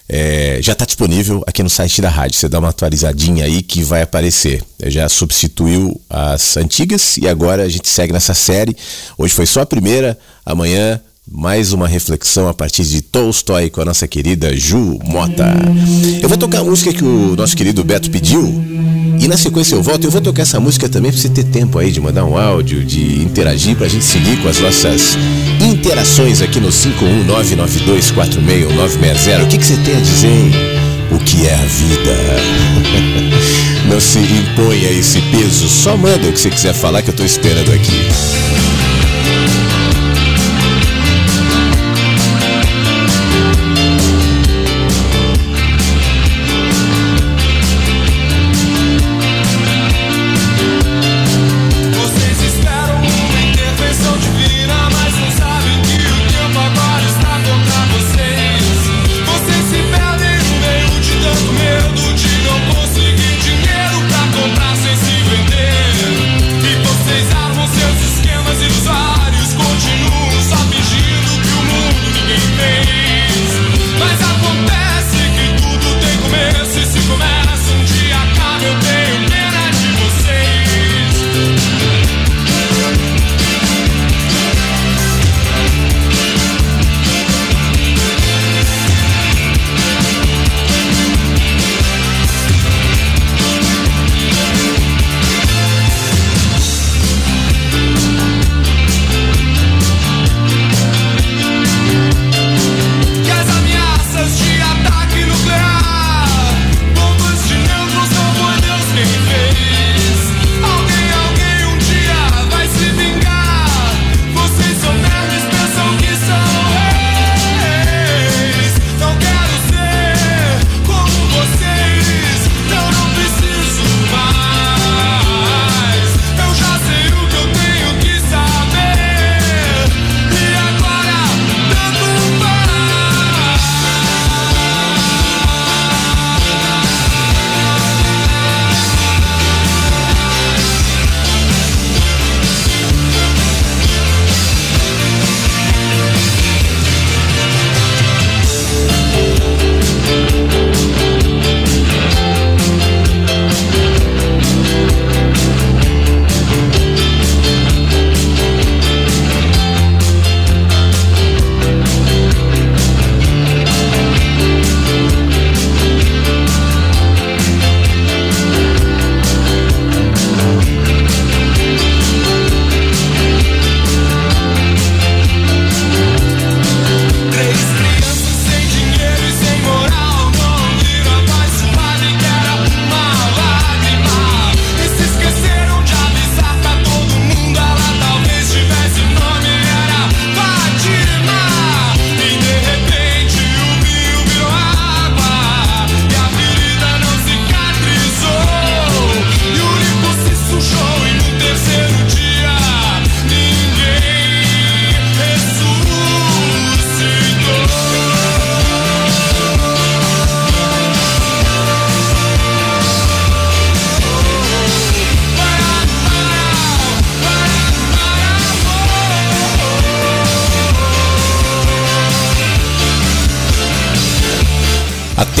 é, já está disponível aqui no site da rádio. Você dá uma atualizadinha aí que vai aparecer. Já substituiu as antigas e agora a gente segue nessa série. Hoje foi só a primeira, amanhã mais uma reflexão a partir de Tolstói com a nossa querida Ju Mota. Eu vou tocar a música que o nosso querido Beto pediu e na sequência eu volto. Eu vou tocar essa música também para você ter tempo aí de mandar um áudio, de interagir, para a gente seguir com as nossas interações aqui no 51992461960. O que, que você tem a dizer? O que é a vida? Não se imponha esse peso, só manda o que você quiser falar que eu estou esperando aqui.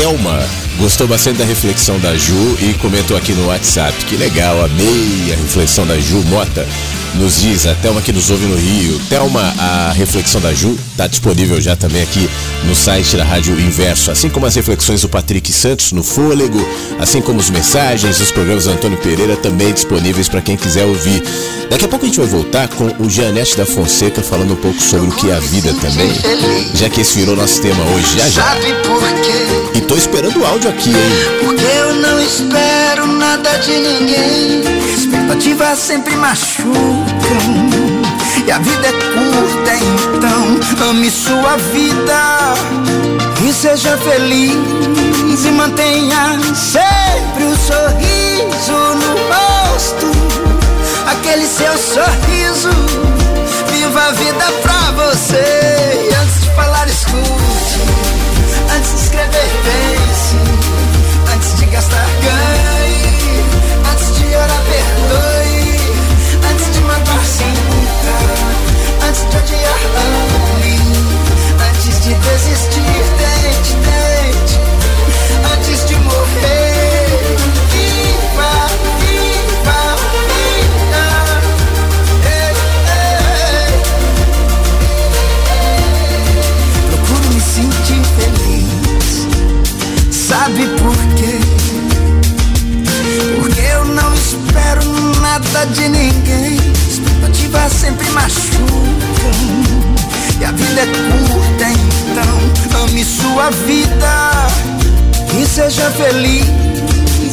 Thelma gostou bastante da reflexão da Ju e comentou aqui no WhatsApp. Que legal, amei a reflexão da Ju Mota nos diz, a Thelma que nos ouve no Rio. Thelma, a reflexão da Ju está disponível já também aqui no site da Rádio Inverso, assim como as reflexões do Patrick Santos no Fôlego, assim como as mensagens dos programas do Antônio Pereira também disponíveis para quem quiser ouvir. Daqui a pouco a gente vai voltar com o Janete da Fonseca falando um pouco sobre o que é a vida também, já que esse virou nosso tema hoje, já já. E tô esperando o áudio aqui, hein? Porque eu não espero nada de ninguém. Expectativa sempre machuca. E a vida é curta, então ame sua vida e seja feliz e mantenha sempre o um sorriso no rosto. Aquele seu sorriso, viva a vida pra você. Escrever, pense. Antes de gastar, ganhe. Antes de orar, perdoe. Antes de matar, sinta. Antes de odiar, ame. Antes de desistir, tente, tente. Antes de morrer, de ninguém. Expectativa sempre machuca. E a vida é curta, então ame sua vida e seja feliz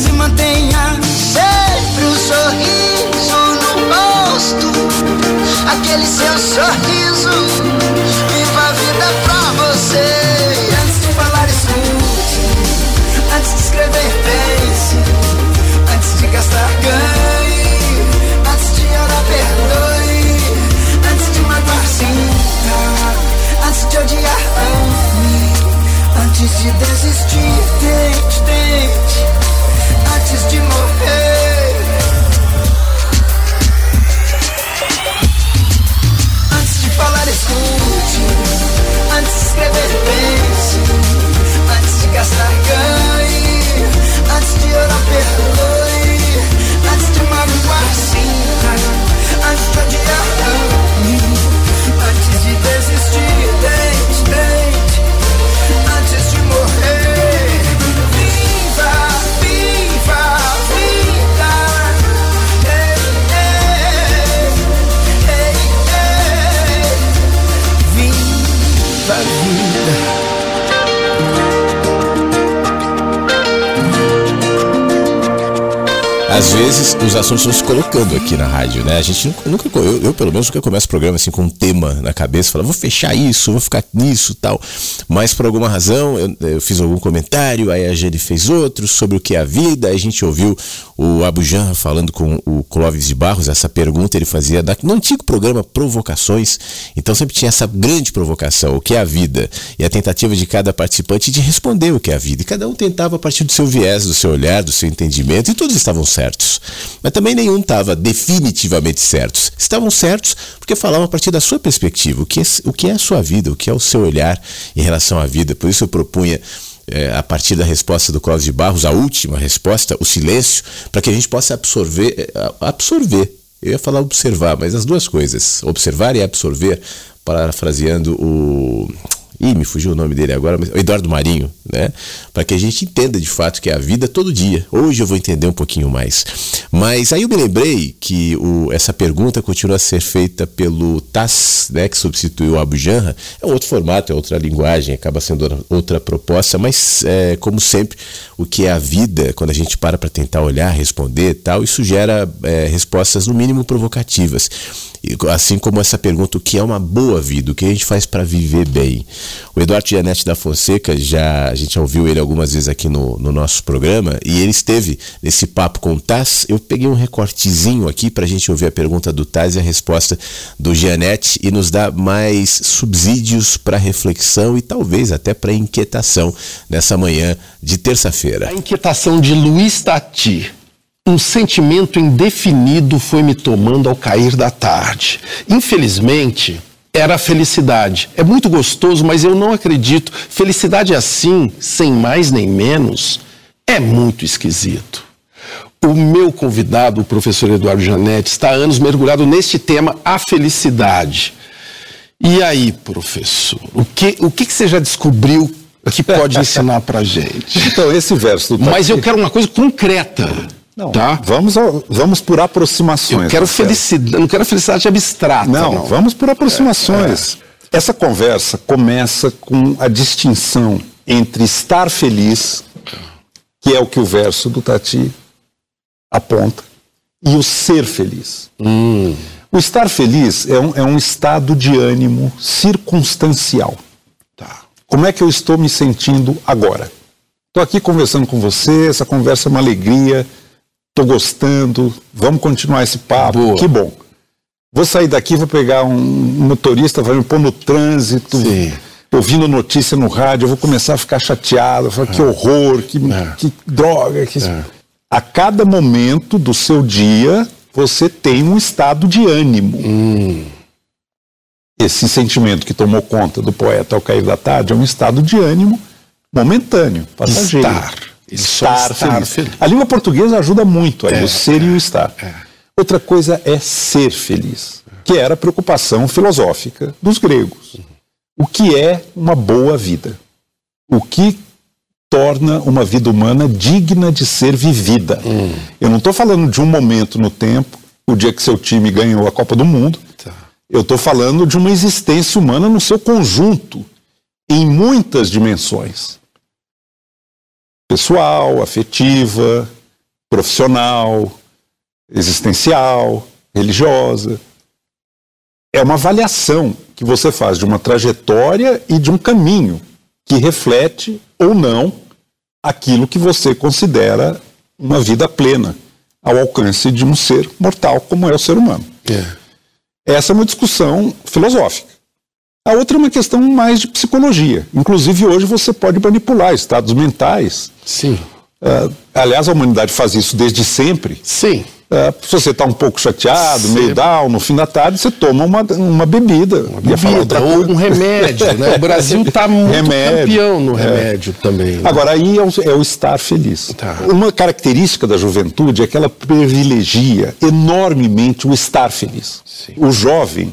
e mantenha sempre um sorriso no rosto. Aquele seu sorriso, viva a vida pra você. Antes de falar, escute. Antes de escrever, pense. Antes de gastar, ganhe. Antes de odiar, ame. Antes de desistir, tente, tente. Antes de morrer. Vezes os assuntos se colocando aqui na rádio, né? A gente nunca, eu, eu, pelo menos nunca começo o programa assim com um tema na cabeça, falo, vou fechar isso, vou ficar nisso tal. Mas por alguma razão eu, eu fiz algum comentário, aí a Jenny fez outro sobre o que é a vida, aí a gente ouviu o Abu Janra falando com o Clóvis de Barros, essa pergunta ele fazia da, no antigo programa Provocações, então sempre tinha essa grande provocação, o que é a vida? E a tentativa de cada participante de responder o que é a vida. E cada um tentava a partir do seu viés, do seu olhar, do seu entendimento, e todos estavam certos. Mas também nenhum estava definitivamente certos. Estavam certos porque falavam a partir da sua perspectiva, o que, é, o que é a sua vida, o que é o seu olhar em relação à vida. Por isso eu propunha é, a partir da resposta do Clóvis de Barros, a última resposta, o silêncio, para que a gente possa absorver, é, absorver. Eu ia falar observar, mas as duas coisas, observar e absorver, parafraseando o Ih, me fugiu o nome dele agora, mas o Eduardo Marinho, né? Para que a gente entenda de fato que é a vida todo dia. Hoje eu vou entender um pouquinho mais. Mas aí eu me lembrei que o, essa pergunta continua a ser feita pelo TAS, né? Que substituiu o Abu Janra. É outro formato, é outra linguagem, acaba sendo outra proposta, mas é, como sempre, o que é a vida, quando a gente para para tentar olhar, responder e tal, isso gera é, respostas no mínimo provocativas. Assim como essa pergunta, o que é uma boa vida? O que a gente faz para viver bem? O Eduardo Gianetti da Fonseca, já, a gente já ouviu ele algumas vezes aqui no, no nosso programa, e ele esteve nesse papo com o Taz. Eu peguei um recortezinho aqui para a gente ouvir a pergunta do Taz e a resposta do Gianetti, e nos dá mais subsídios para reflexão e talvez até para inquietação nessa manhã de terça-feira. A inquietação de Luiz Tati. Um sentimento indefinido foi me tomando ao cair da tarde. Infelizmente, era a felicidade. É muito gostoso, mas eu não acredito. Felicidade assim, sem mais nem menos, é muito esquisito. O meu convidado, o professor Eduardo Janetti, está há anos mergulhado neste tema, a felicidade. E aí, professor, o que, o que, que você já descobriu que pode ensinar para gente? Então, esse verso do Mas eu quero uma coisa concreta. Não, tá? vamos, vamos por aproximações. Eu quero felicidade, não quero felicidade abstrata. Não, Não, vamos por aproximações. Essa conversa começa com a distinção entre estar feliz, que é o que o verso do Tati aponta, e o ser feliz. O estar feliz é um, é um estado de ânimo circunstancial. Como é que eu estou me sentindo agora? Estou aqui conversando com você, essa conversa é uma alegria, estou gostando, vamos continuar esse papo, que bom. Vou sair daqui, vou pegar um motorista, vai me pôr no trânsito, ouvindo notícia no rádio, eu vou começar a ficar chateado, falar que horror, que, que droga. Que... A cada momento do seu dia, você tem um estado de ânimo. Esse sentimento que tomou conta do poeta ao cair da tarde é um estado de ânimo momentâneo, passageiro. Estar. Ele Estar estar feliz. A língua portuguesa ajuda muito aí, É, o ser e o estar. Outra coisa é ser feliz, que era a preocupação filosófica dos gregos. O que é uma boa vida? O que torna uma vida humana digna de ser vivida? Eu não estou falando de um momento no tempo, o dia que seu time ganhou a Copa do Mundo. Eu estou falando de uma existência humana no seu conjunto, em muitas dimensões pessoal, afetiva, profissional, existencial, religiosa. É uma avaliação que você faz de uma trajetória e de um caminho que reflete ou não aquilo que você considera uma vida plena ao alcance de um ser mortal como é o ser humano. Essa é uma discussão filosófica. A outra é uma questão mais de psicologia. Inclusive, hoje você pode manipular estados mentais. Sim. aliás, a humanidade faz isso desde sempre. Sim. se você está um pouco chateado, meio down, no fim da tarde, você toma uma, uma bebida. Outra Bebida, ou um remédio, né? O Brasil está muito Remédio. campeão no É. remédio também. né? Agora, aí é o, é o estar feliz. Uma característica da juventude é que ela privilegia enormemente o estar feliz. O jovem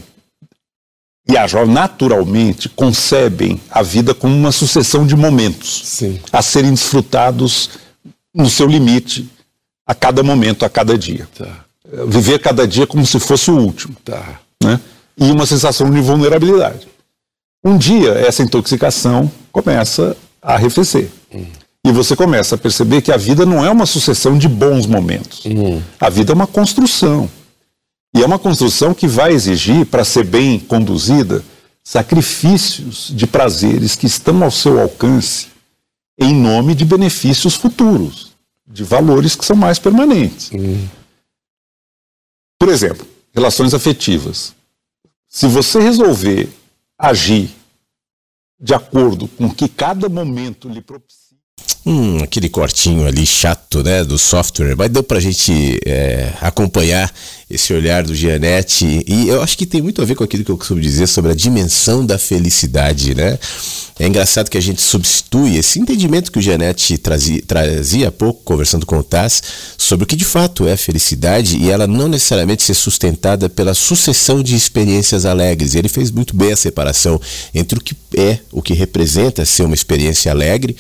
e a jovem, naturalmente, concebem a vida como uma sucessão de momentos a serem desfrutados no seu limite, a cada momento, a cada dia. Viver cada dia como se fosse o último. Né? E uma sensação de vulnerabilidade. Um dia, essa intoxicação começa a arrefecer. E você começa a perceber que a vida não é uma sucessão de bons momentos. A vida é uma construção. E é uma construção que vai exigir, para ser bem conduzida, sacrifícios de prazeres que estão ao seu alcance em nome de benefícios futuros, de valores que são mais permanentes. Por exemplo, relações afetivas. Se você resolver agir de acordo com o que cada momento lhe propicia, Hum, aquele cortinho ali chato, né, do software, mas deu pra gente é, acompanhar esse olhar do Gianetti e eu acho que tem muito a ver com aquilo que eu costumo dizer sobre a dimensão da felicidade, né? É engraçado que a gente substitui esse entendimento que o Gianetti trazia, trazia há pouco, conversando com o Taz, sobre o que de fato é felicidade e ela não necessariamente ser sustentada pela sucessão de experiências alegres. Ele fez muito bem a separação entre o que é, o que representa ser uma experiência alegre,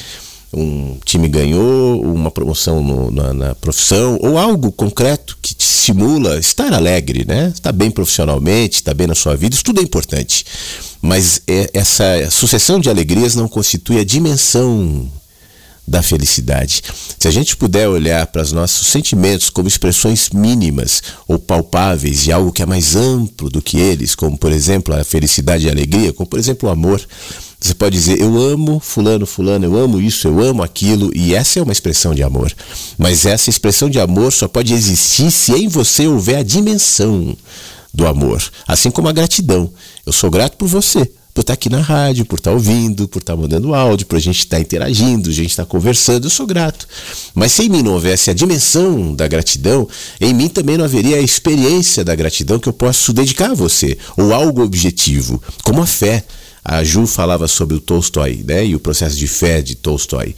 um time ganhou, uma promoção no- na, na profissão, ou algo concreto que te estimula estar alegre, né? Estar bem profissionalmente, estar bem na sua vida, isso tudo é importante. Mas é- essa sucessão de alegrias não constitui a dimensão da felicidade. Se a gente puder olhar para os nossos sentimentos como expressões mínimas ou palpáveis de algo que é mais amplo do que eles, como por exemplo a felicidade e a alegria, como por exemplo o amor, você pode dizer eu amo fulano, fulano, eu amo isso, eu amo aquilo, e essa é uma expressão de amor. Mas essa expressão de amor só pode existir se em você houver a dimensão do amor, assim como a gratidão. Eu sou grato por você, por estar aqui na rádio, por estar ouvindo, por estar mandando áudio, por a gente estar interagindo, a gente estar conversando. Eu sou grato. Mas se em mim não houvesse a dimensão da gratidão, em mim também não haveria a experiência da gratidão que eu posso dedicar a você, ou algo objetivo, como a fé. A Ju falava sobre o Tolstói, né? E o processo de fé de Tolstói.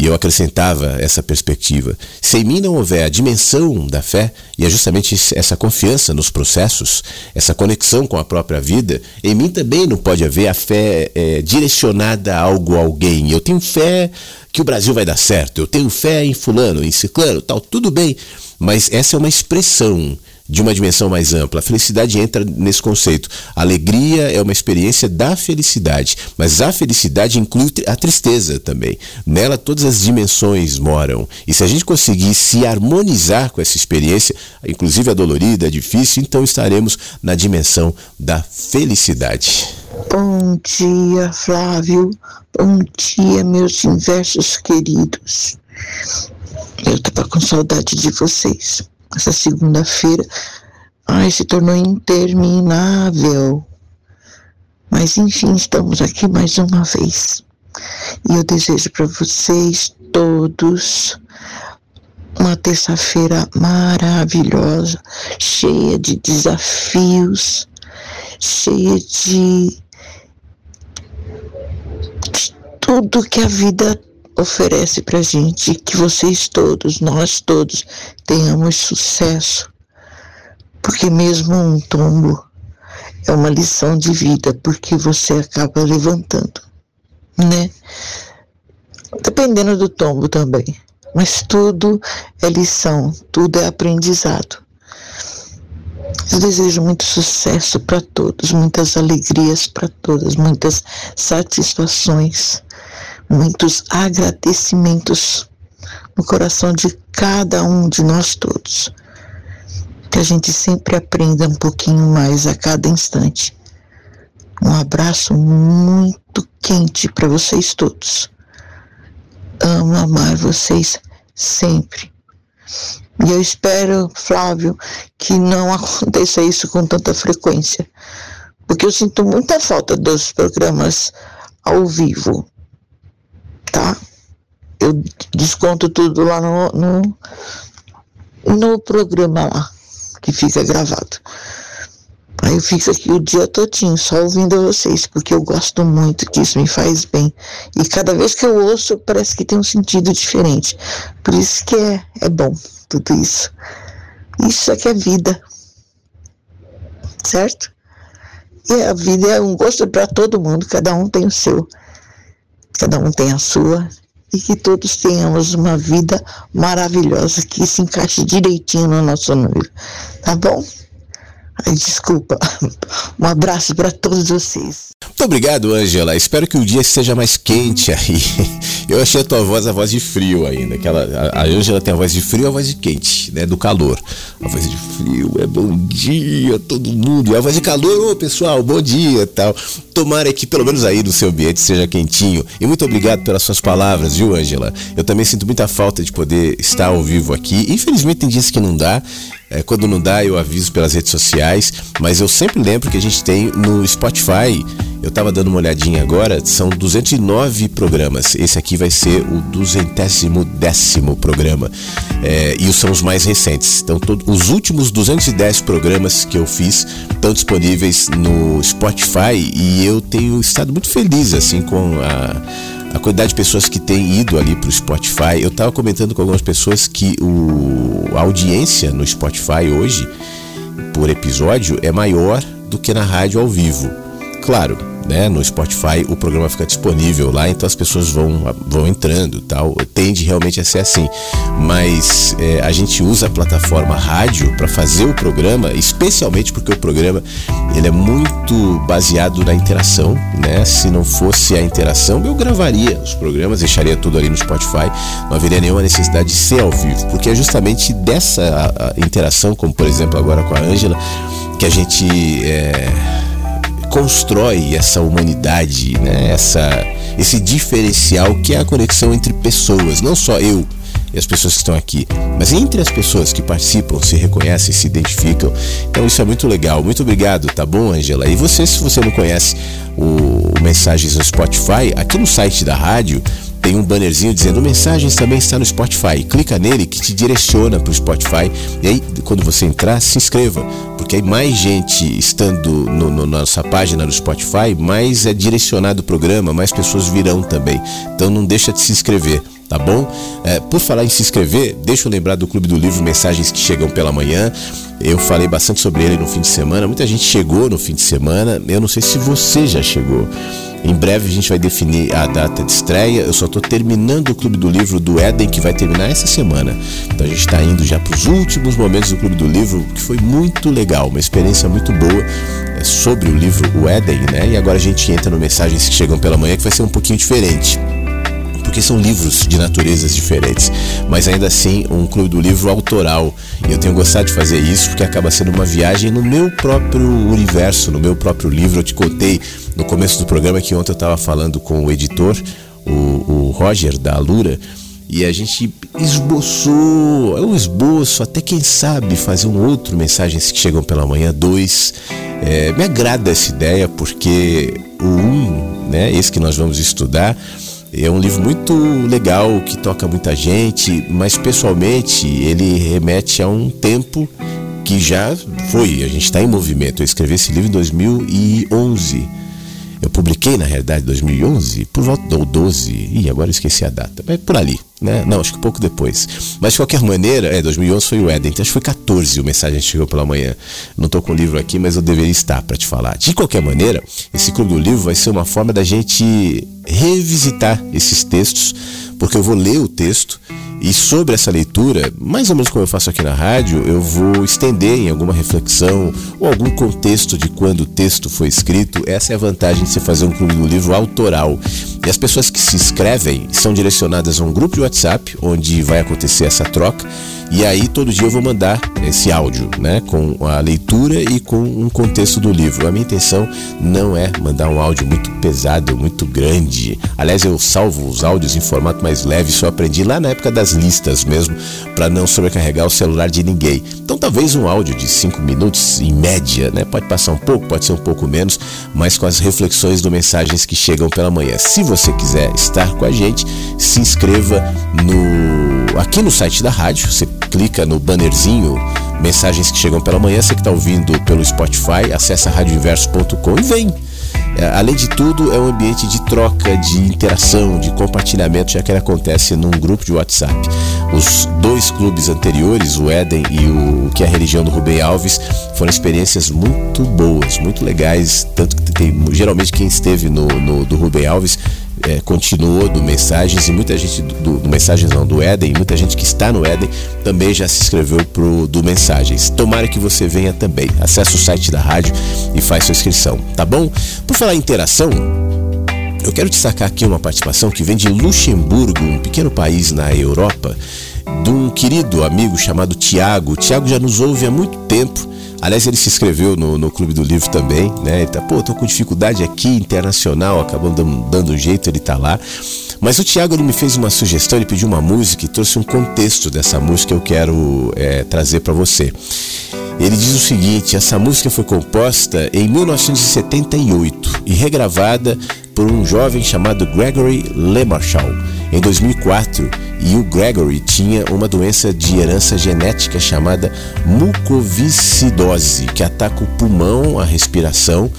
E eu acrescentava essa perspectiva. Se em mim não houver a dimensão da fé, e é justamente essa confiança nos processos, essa conexão com a própria vida, em mim também não pode haver a fé é, direcionada a algo, a alguém. Eu tenho fé que o Brasil vai dar certo, eu tenho fé em fulano, em ciclano, tal, tudo bem. Mas essa é uma expressão de uma dimensão mais ampla. A felicidade entra nesse conceito. A alegria é uma experiência da felicidade, mas a felicidade inclui a tristeza também. Nela todas as dimensões moram. E se a gente conseguir se harmonizar com essa experiência, inclusive a dolorida, a difícil, então estaremos na dimensão da felicidade. Bom dia, Flávio. Bom dia, meus inversos queridos. Eu estava com saudade de vocês essa segunda-feira, ai, se tornou interminável. Mas enfim, estamos aqui mais uma vez. E eu desejo para vocês todos uma terça-feira maravilhosa, cheia de desafios, cheia de, tudo que a vida oferece para gente que vocês todos, nós todos, tenhamos sucesso, porque mesmo um tombo é uma lição de vida, porque você acaba levantando, né? Dependendo do tombo também, mas tudo é lição, tudo é aprendizado. Eu desejo muito sucesso para todos, muitas alegrias para todas, muitas satisfações muitos agradecimentos no coração de cada um de nós todos. Que a gente sempre aprenda um pouquinho mais a cada instante. Um abraço muito quente para vocês todos. Amo amar vocês sempre. E eu espero, Flávio, que não aconteça isso com tanta frequência. Porque eu sinto muita falta dos programas ao vivo tá? Eu desconto tudo lá no, no, no programa lá, que fica gravado. Aí eu fico aqui o dia todinho só ouvindo vocês, porque eu gosto muito, que isso me faz bem. E cada vez que eu ouço, parece que tem um sentido diferente. Por isso que é, é bom tudo isso. Isso é que é vida. Certo? E a vida é um gosto para todo mundo, cada um tem o seu cada um tem a sua, e que todos tenhamos uma vida maravilhosa que se encaixe direitinho no nosso número. Tá bom? Desculpa. Um abraço para todos vocês. Muito obrigado, Angela. Espero que o dia seja mais quente aí. Eu achei a tua voz a voz de frio ainda. Aquela, a Angela tem a voz de frio e a voz de quente, né? Do calor. A voz de frio é bom dia todo mundo. E a voz de calor, ô pessoal, bom dia tal. Tomara que pelo menos aí no seu ambiente seja quentinho. E muito obrigado pelas suas palavras, viu, Angela? Eu também sinto muita falta de poder estar ao vivo aqui. Infelizmente tem dias que não dá. É, quando não dá, eu aviso pelas redes sociais, mas eu sempre lembro que a gente tem no Spotify. Eu estava dando uma olhadinha agora, são 209 programas. Esse aqui vai ser o duzentésimo décimo programa. É, e são os mais recentes. Então, todo, os últimos 210 programas que eu fiz estão disponíveis no Spotify e eu tenho estado muito feliz assim com a a quantidade de pessoas que têm ido ali para o Spotify. Eu estava comentando com algumas pessoas que o, a audiência no Spotify hoje, por episódio, é maior do que na rádio ao vivo. Claro, né, no Spotify o programa fica disponível lá, então as pessoas vão, vão entrando tal. Tende realmente a ser assim. Mas é, a gente usa a plataforma rádio para fazer o programa, especialmente porque o programa ele é muito baseado na interação, né? Se não fosse a interação, eu gravaria os programas, deixaria tudo ali no Spotify, não haveria nenhuma necessidade de ser ao vivo, porque é justamente dessa a, a interação, como por exemplo agora com a Ângela, que a gente é, constrói essa humanidade, né? essa, esse diferencial que é a conexão entre pessoas, não só eu e as pessoas que estão aqui, mas entre as pessoas que participam, se reconhecem, se identificam. Então isso é muito legal. Muito obrigado, tá bom, Angela? E você, se você não conhece o, o Mensagens no Spotify, aqui no site da rádio tem um bannerzinho dizendo mensagens também está no Spotify. Clica nele que te direciona para o Spotify. E aí, quando você entrar, se inscreva. Porque aí mais gente estando no, no, na nossa página no Spotify, mais é direcionado o programa, mais pessoas virão também. Então não deixa de se inscrever tá bom? É, por falar em se inscrever, deixa eu lembrar do Clube do Livro Mensagens que Chegam pela Manhã. Eu falei bastante sobre ele no fim de semana. Muita gente chegou no fim de semana. Eu não sei se você já chegou. Em breve a gente vai definir a data de estreia. Eu só estou terminando o Clube do Livro do Éden, que vai terminar essa semana. Então a gente está indo já para os últimos momentos do Clube do Livro, que foi muito legal, uma experiência muito boa é, sobre o livro O Éden, né? E agora a gente entra no Mensagens que Chegam pela Manhã, que vai ser um pouquinho diferente porque são livros de naturezas diferentes, mas ainda assim um clube do livro autoral. E eu tenho gostado de fazer isso porque acaba sendo uma viagem no meu próprio universo, no meu próprio livro. Eu te contei no começo do programa que ontem eu estava falando com o editor, o, o Roger da Alura, e a gente esboçou, é um esboço, até quem sabe fazer um outro Mensagens que Chegam pela Manhã, dois. É, me agrada essa ideia porque o um, né, esse que nós vamos estudar, é um livro muito legal que toca muita gente, mas pessoalmente ele remete a um tempo que já foi, a gente está em movimento. Eu escrevi esse livro em 2011. Eu publiquei, na realidade, em 2011, por volta do 12, e agora esqueci a data, mas por ali, né? Não, acho que pouco depois. Mas de qualquer maneira, é, 2011 foi o Éden, então acho que foi 14 o mensagem chegou pela manhã. Não estou com o livro aqui, mas eu deveria estar para te falar. De qualquer maneira, esse clube do livro vai ser uma forma da gente revisitar esses textos, porque eu vou ler o texto e sobre essa leitura, mais ou menos como eu faço aqui na rádio, eu vou estender em alguma reflexão ou algum contexto de quando o texto foi escrito. Essa é a vantagem de você fazer um clube do livro autoral. E as pessoas que se inscrevem são direcionadas a um grupo de WhatsApp, onde vai acontecer essa troca. E aí todo dia eu vou mandar esse áudio, né, com a leitura e com um contexto do livro. A minha intenção não é mandar um áudio muito pesado, muito grande. Aliás, eu salvo os áudios em formato mais leve, eu aprendi lá na época das listas mesmo, para não sobrecarregar o celular de ninguém. Então talvez um áudio de 5 minutos em média, né, pode passar um pouco, pode ser um pouco menos, mas com as reflexões do mensagens que chegam pela manhã. Se você quiser estar com a gente, se inscreva no aqui no site da rádio, você clica no bannerzinho mensagens que chegam pela manhã, você que está ouvindo pelo Spotify, acessa radioinverso.com e vem. É, além de tudo, é um ambiente de troca, de interação, de compartilhamento, já que ele acontece num grupo de WhatsApp. Os dois clubes anteriores, o Éden e o que é a religião do Rubem Alves, foram experiências muito boas, muito legais. Tanto que tem, geralmente quem esteve no, no do Rubem Alves é, continuou do Mensagens e muita gente do, do, Mensagens não, do Éden, muita gente que está no Éden também já se inscreveu pro do Mensagens. Tomara que você venha também. Acesse o site da rádio e faz sua inscrição, tá bom? Por falar em interação, eu quero destacar aqui uma participação que vem de Luxemburgo, um pequeno país na Europa, de um querido amigo chamado Tiago. O Tiago já nos ouve há muito tempo Aliás, ele se inscreveu no, no Clube do Livro também, né? Ele tá, pô, tô com dificuldade aqui, internacional, acabou dando, dando jeito, ele tá lá. Mas o Tiago ele me fez uma sugestão, ele pediu uma música e trouxe um contexto dessa música que eu quero é, trazer para você. Ele diz o seguinte: essa música foi composta em 1978 e regravada por um jovem chamado Gregory LeMarchal em 2004 e o Gregory tinha uma doença de herança genética chamada mucoviscidose, que ataca o pulmão, a respiração,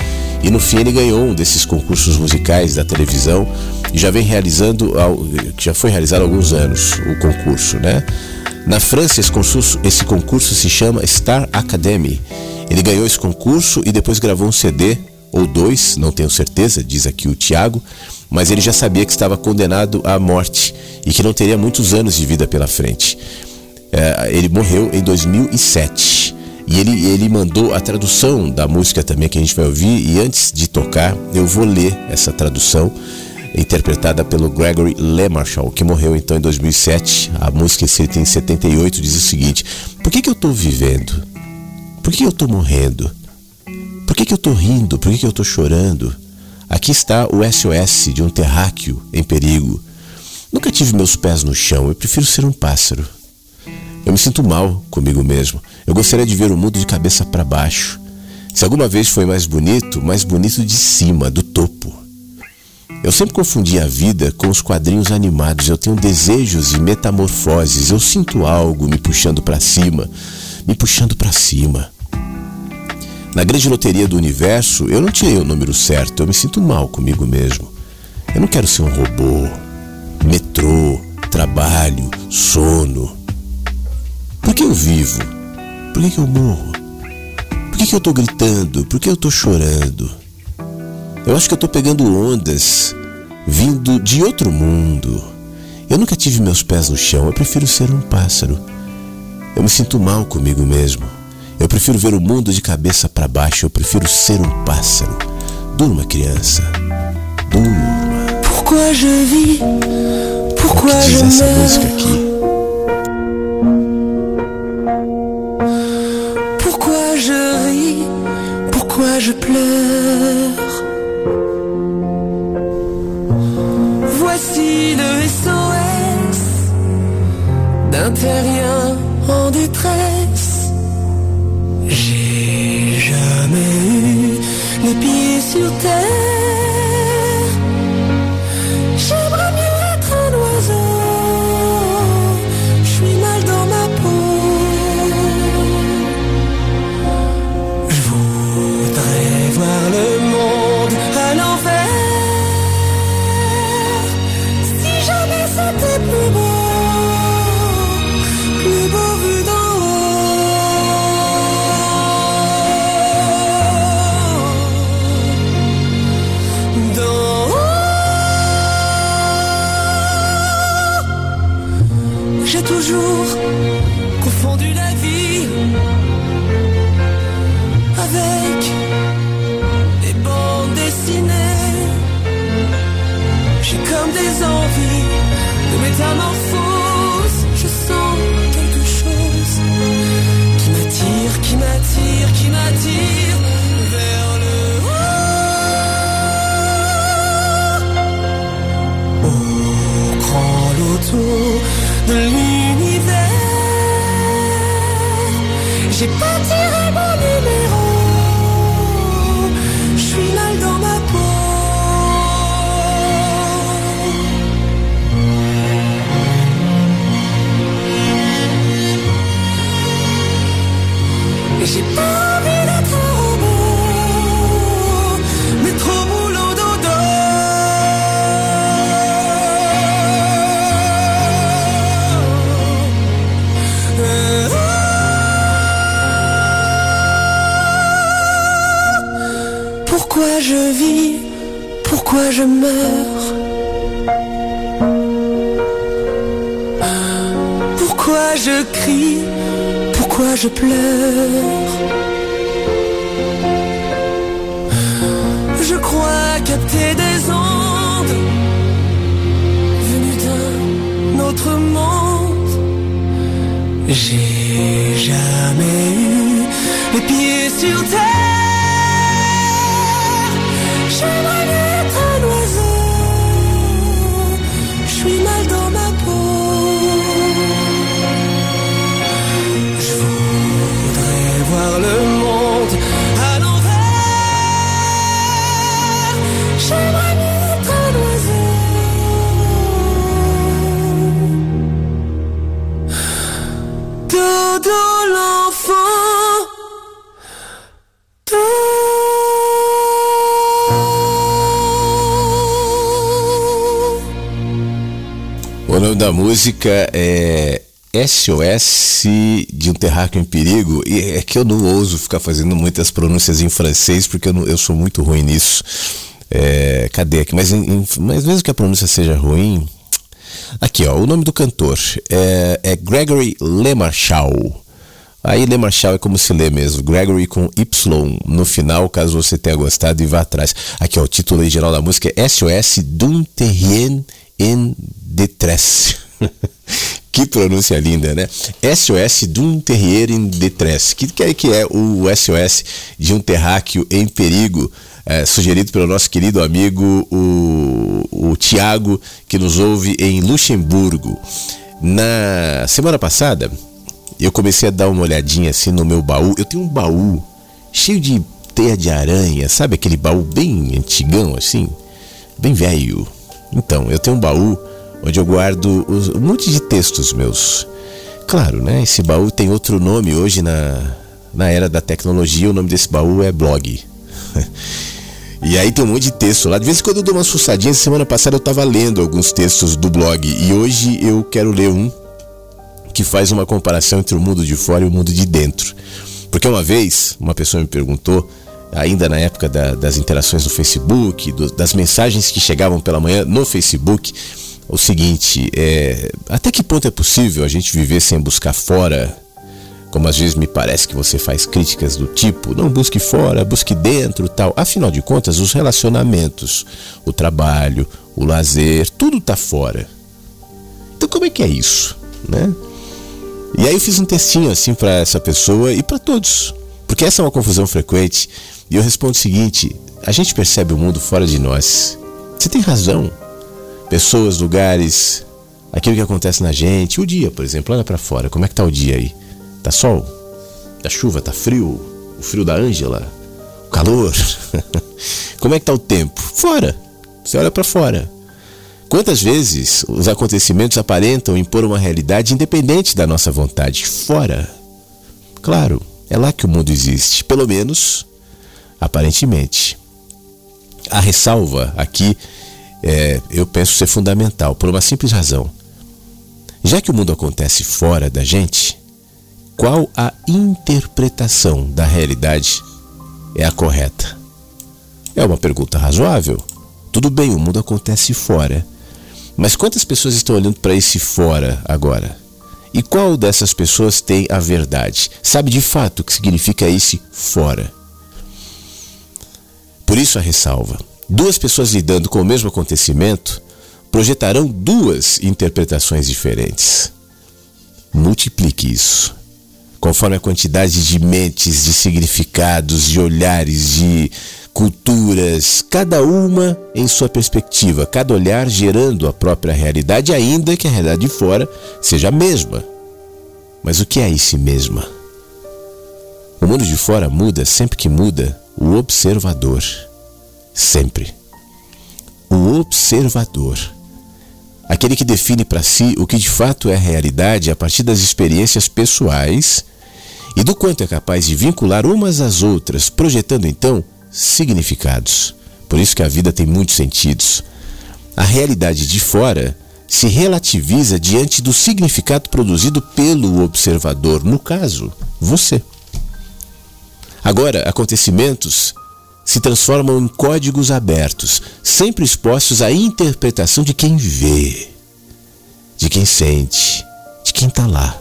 e no fim ele ganhou um desses concursos musicais da televisão e já vem realizando, já foi realizado há alguns anos o concurso, né? Na França esse concurso, esse concurso se chama Star Academy. Ele ganhou esse concurso e depois gravou um CD ou dois, não tenho certeza, diz aqui o Tiago, mas ele já sabia que estava condenado à morte e que não teria muitos anos de vida pela frente. É, ele morreu em 2007 e ele, ele mandou a tradução da música também que a gente vai ouvir. E antes de tocar, eu vou ler essa tradução interpretada pelo Gregory LeMarchal, que morreu então em 2007. A música escrita em 78 diz o seguinte: Por que, que eu estou vivendo? Por que eu estou morrendo? Por que, que eu estou rindo? Por que, que eu estou chorando? Aqui está o SOS de um terráqueo em perigo. Nunca tive meus pés no chão, eu prefiro ser um pássaro. Eu me sinto mal comigo mesmo. Eu gostaria de ver o mundo de cabeça para baixo. Se alguma vez foi mais bonito, mais bonito de cima, do topo. Eu sempre confundi a vida com os quadrinhos animados. Eu tenho desejos e metamorfoses. Eu sinto algo me puxando para cima, me puxando para cima. Na grande loteria do universo, eu não tirei o número certo. Eu me sinto mal comigo mesmo. Eu não quero ser um robô. Metrô, trabalho, sono. Por que eu vivo? Por que, eu morro? Por que, que eu tô gritando? Por que eu tô chorando? Eu acho que eu tô pegando ondas vindo de outro mundo. Eu nunca tive meus pés no chão, eu prefiro ser um pássaro. Eu me sinto mal comigo mesmo. Eu prefiro ver o mundo de cabeça para baixo, eu prefiro ser um pássaro. Durma, criança. Durma. Pourquoi je vis? Pourquoi que diz je essa meurs? música aqui? Pourquoi je ris Pourquoi je pleure Voici le SOS d'un terrien en détresse. Meurs Pourquoi je crie? Pourquoi je pleure? Je crois capter des ondes venues d'un autre monde. J'ai jamais eu les pieds sur terre. Da música é SOS de um terráqueo em perigo. E é que eu não ouso ficar fazendo muitas pronúncias em francês, porque eu, não- eu sou muito ruim nisso. É, cadê aqui? Mas, em- em- mas mesmo que a pronúncia seja ruim. Aqui, ó, o nome do cantor é, é Gregory Lemarchal. Aí Lemarchal é como se lê mesmo, Gregory com Y no final, caso você tenha gostado e vá atrás. Aqui, ó, o título original da música é SOS d'un terrien en détresse. que pronúncia linda, né? SOS d'un terrier en détresse. Que que é, que é o SOS de um terráqueo em perigo? é, sugerido pelo nosso querido amigo o, o Tiago, que nos ouve em Luxemburgo. Na semana passada, eu comecei a dar uma olhadinha assim no meu baú. Eu tenho um baú cheio de teia de aranha, sabe aquele baú bem antigão assim? Bem velho. Então, eu tenho um baú onde eu guardo um monte de textos meus. Claro, né? Esse baú tem outro nome hoje na, na era da tecnologia. O nome desse baú é blog. e aí tem um monte de texto lá. De vez em quando eu dou uma suçadinha. Semana passada eu estava lendo alguns textos do blog. E hoje eu quero ler um que faz uma comparação entre o mundo de fora e o mundo de dentro. Porque uma vez uma pessoa me perguntou ainda na época da, das interações no Facebook, do, das mensagens que chegavam pela manhã no Facebook, o seguinte: é, até que ponto é possível a gente viver sem buscar fora? Como às vezes me parece que você faz críticas do tipo, não busque fora, busque dentro, tal. Afinal de contas, os relacionamentos, o trabalho, o lazer, tudo está fora. Então como é que é isso, né? E aí eu fiz um textinho assim para essa pessoa e para todos, porque essa é uma confusão frequente. E eu respondo o seguinte: a gente percebe o mundo fora de nós. Você tem razão. Pessoas, lugares, aquilo que acontece na gente, o dia, por exemplo, olha para fora, como é que tá o dia aí? Tá sol? Tá chuva? Tá frio? O frio da Ângela? O calor? como é que tá o tempo? Fora. Você olha para fora. Quantas vezes os acontecimentos aparentam impor uma realidade independente da nossa vontade? Fora. Claro, é lá que o mundo existe, pelo menos aparentemente. A ressalva aqui, é, eu penso ser fundamental, por uma simples razão. Já que o mundo acontece fora da gente, qual a interpretação da realidade é a correta? É uma pergunta razoável. Tudo bem, o mundo acontece fora. Mas quantas pessoas estão olhando para esse fora agora? E qual dessas pessoas tem a verdade? Sabe de fato o que significa esse fora? Por isso a ressalva. Duas pessoas lidando com o mesmo acontecimento projetarão duas interpretações diferentes. Multiplique isso. Conforme a quantidade de mentes, de significados, de olhares, de culturas, cada uma em sua perspectiva, cada olhar gerando a própria realidade, ainda que a realidade de fora seja a mesma. Mas o que é esse mesma? O mundo de fora muda sempre que muda o observador. Sempre. O observador. Aquele que define para si o que de fato é realidade a partir das experiências pessoais e do quanto é capaz de vincular umas às outras, projetando então significados. Por isso que a vida tem muitos sentidos. A realidade de fora se relativiza diante do significado produzido pelo observador, no caso, você. Agora, acontecimentos se transformam em códigos abertos, sempre expostos à interpretação de quem vê, de quem sente, de quem está lá.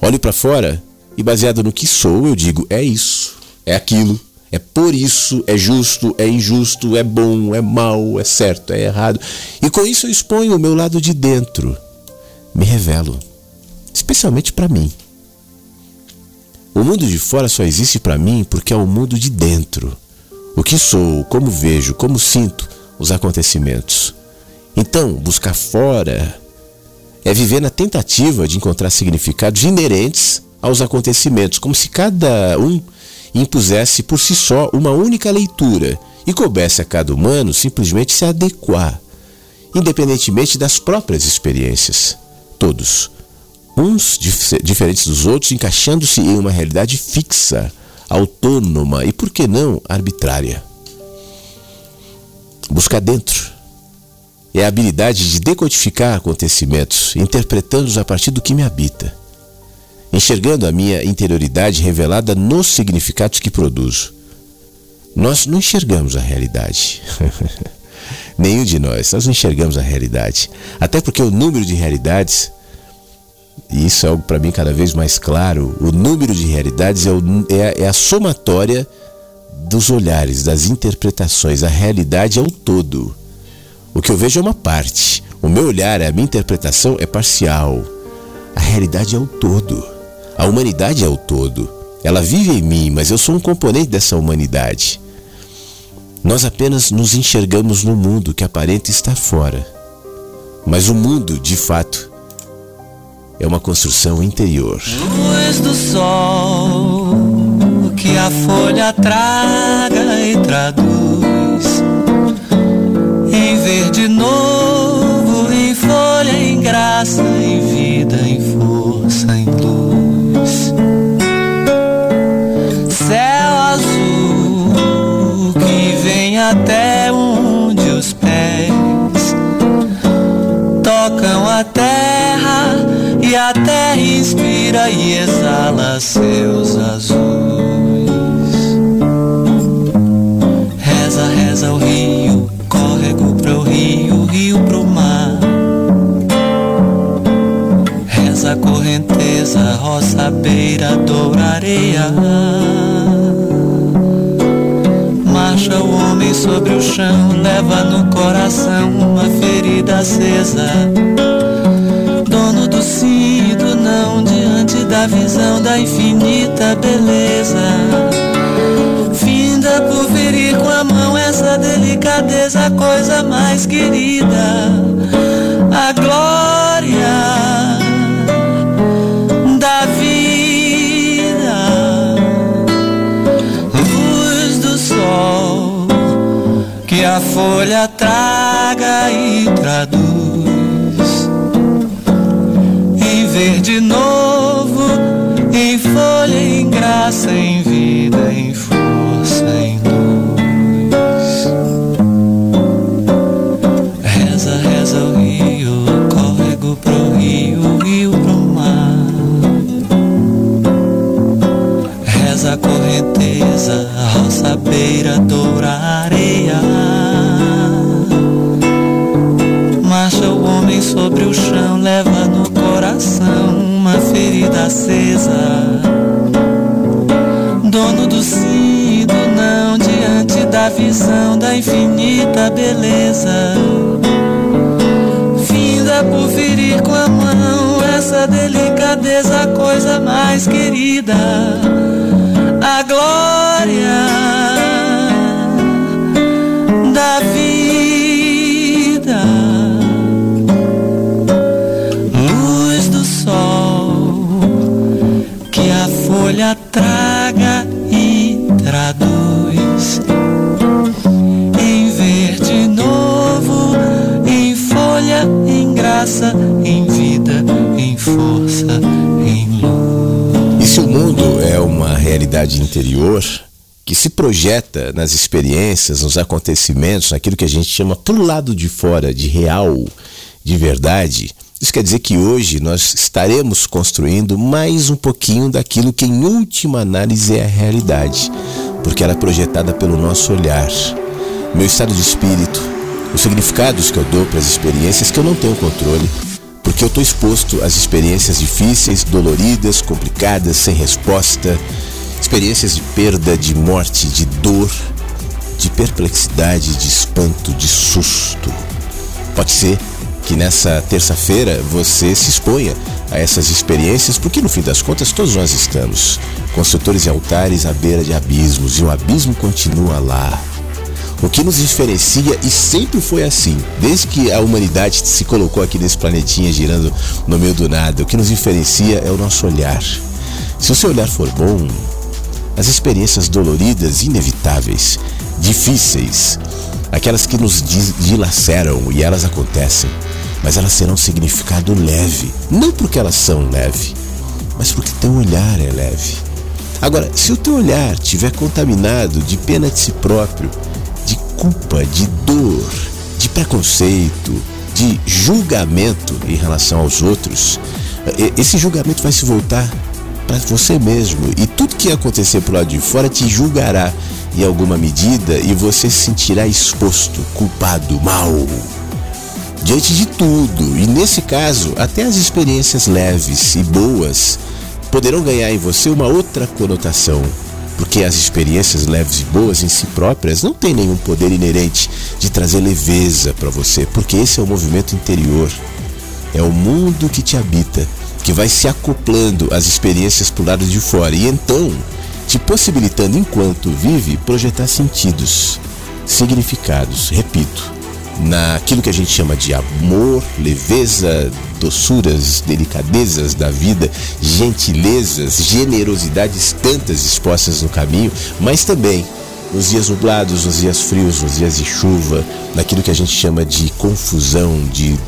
Olho para fora e, baseado no que sou, eu digo: é isso, é aquilo, é por isso, é justo, é injusto, é bom, é mal, é certo, é errado. E com isso eu exponho o meu lado de dentro, me revelo, especialmente para mim. O mundo de fora só existe para mim porque é o mundo de dentro. O que sou, como vejo, como sinto os acontecimentos. Então, buscar fora é viver na tentativa de encontrar significados inerentes aos acontecimentos, como se cada um impusesse por si só uma única leitura e coubesse a cada humano simplesmente se adequar, independentemente das próprias experiências. Todos uns dif diferentes dos outros, encaixando-se em uma realidade fixa, autônoma e, por que não, arbitrária. Buscar dentro é a habilidade de decodificar acontecimentos, interpretando-os a partir do que me habita, enxergando a minha interioridade revelada nos significados que produzo. Nós não enxergamos a realidade. Nenhum de nós, nós não enxergamos a realidade. Até porque o número de realidades e isso é algo para mim cada vez mais claro, o número de realidades é, o, é, é a somatória dos olhares, das interpretações. A realidade é o todo. O que eu vejo é uma parte. O meu olhar, a minha interpretação é parcial. A realidade é o todo. A humanidade é o todo. Ela vive em mim, mas eu sou um componente dessa humanidade. Nós apenas nos enxergamos no mundo que aparenta estar fora. Mas o mundo, de fato, é uma construção interior. Luz do sol que a folha traga e traduz em verde novo, em folha, em graça, em vida, em força, em luz. Céu azul que vem até onde os pés tocam a terra e a terra inspira e exala seus azuis. Reza, reza o rio, córrego pro rio, rio pro mar. Reza a correnteza, roça, beira, doura, areia. Marcha o homem sobre o chão, leva no coração uma ferida acesa dono do não da visão da infinita beleza. Finda por ferir com a mão essa delicadeza, a coisa mais querida, a glória da vida, luz do sol que a folha traga e traduz. Em verde novo, em folha, em graça, em vida, em força, em luz. Reza, reza o rio, córrego pro rio, rio pro mar. Reza a correnteza, roça, beira, doura, areia. Marcha o homem sobre o chão, leva no acesa. Dono do sim e do não, diante da visão da infinita beleza. Finda por ferir com a mão essa delicadeza, coisa mais querida. A glória em vida, em força, em luz. E se o mundo é uma realidade interior que se projeta nas experiências, nos acontecimentos, naquilo que a gente chama pro lado de fora de real, de verdade, isso quer dizer que hoje nós estaremos construindo mais um pouquinho daquilo que em última análise é a realidade, porque ela é projetada pelo nosso olhar. Meu estado de espírito, os significados que eu dou para as experiências que eu não tenho controle, porque eu estou exposto às experiências difíceis, doloridas, complicadas, sem resposta, experiências de perda, de morte, de dor, de perplexidade, de espanto, de susto. Pode ser que nessa terça-feira você se exponha a essas experiências, porque no fim das contas todos nós estamos construtores e altares à beira de abismos e o abismo continua lá. O que nos diferencia, e sempre foi assim, desde que a humanidade se colocou aqui nesse planetinha girando no meio do nada, o que nos diferencia é o nosso olhar. Se o seu olhar for bom, as experiências doloridas, inevitáveis, difíceis, aquelas que nos dilaceram e elas acontecem, mas elas terão significado leve, não porque elas são leve, mas porque teu olhar é leve. Agora, se o teu olhar estiver contaminado de pena de si próprio, culpa, de dor, de preconceito, de julgamento em relação aos outros, esse julgamento vai se voltar para você mesmo. E tudo que acontecer pro lado de fora te julgará em alguma medida e você se sentirá exposto, culpado, mal. Diante de tudo, e nesse caso, até as experiências leves e boas poderão ganhar em você uma outra conotação, porque as experiências leves e boas em si próprias não têm nenhum poder inerente de trazer leveza para você, porque esse é o movimento interior. É o mundo que te habita, que vai se acoplando às experiências pro lado de fora e então te possibilitando, enquanto vive, projetar sentidos. significados, repito, naquilo que a gente chama de amor, leveza, doçuras, delicadezas da vida, gentilezas, generosidades tantas expostas no caminho, mas também nos dias nublados, nos dias frios, nos dias de chuva, naquilo que a gente chama de confusão, de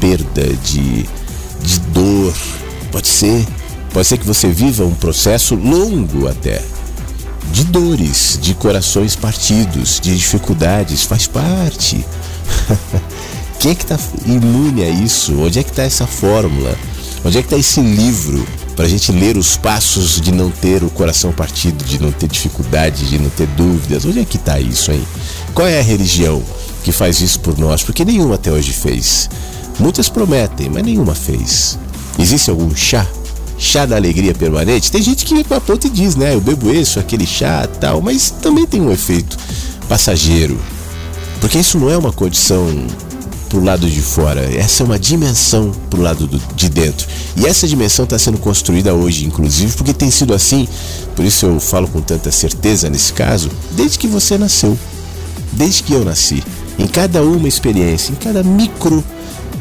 perda, de, de dor. Pode ser, pode ser que você viva um processo longo até de dores, de corações partidos, de dificuldades, faz parte. Quem é que está imune a isso? Onde é que está essa fórmula? Onde é que está esse livro para a gente ler os passos de não ter o coração partido, de não ter dificuldade, de não ter dúvidas? Onde é que está isso, hein? Qual é a religião que faz isso por nós? Porque nenhuma até hoje fez. Muitas prometem, mas nenhuma fez. Existe algum chá? Chá da alegria permanente? Tem gente que vem para a ponta e diz, né? Eu bebo isso, aquele chá tal, mas também tem um efeito passageiro. Porque isso não é uma condição pro lado de fora, essa é uma dimensão pro lado do, de dentro. E essa dimensão está sendo construída hoje, inclusive, porque tem sido assim, por isso eu falo com tanta certeza nesse caso, desde que você nasceu, desde que eu nasci. Em cada uma experiência, em cada micro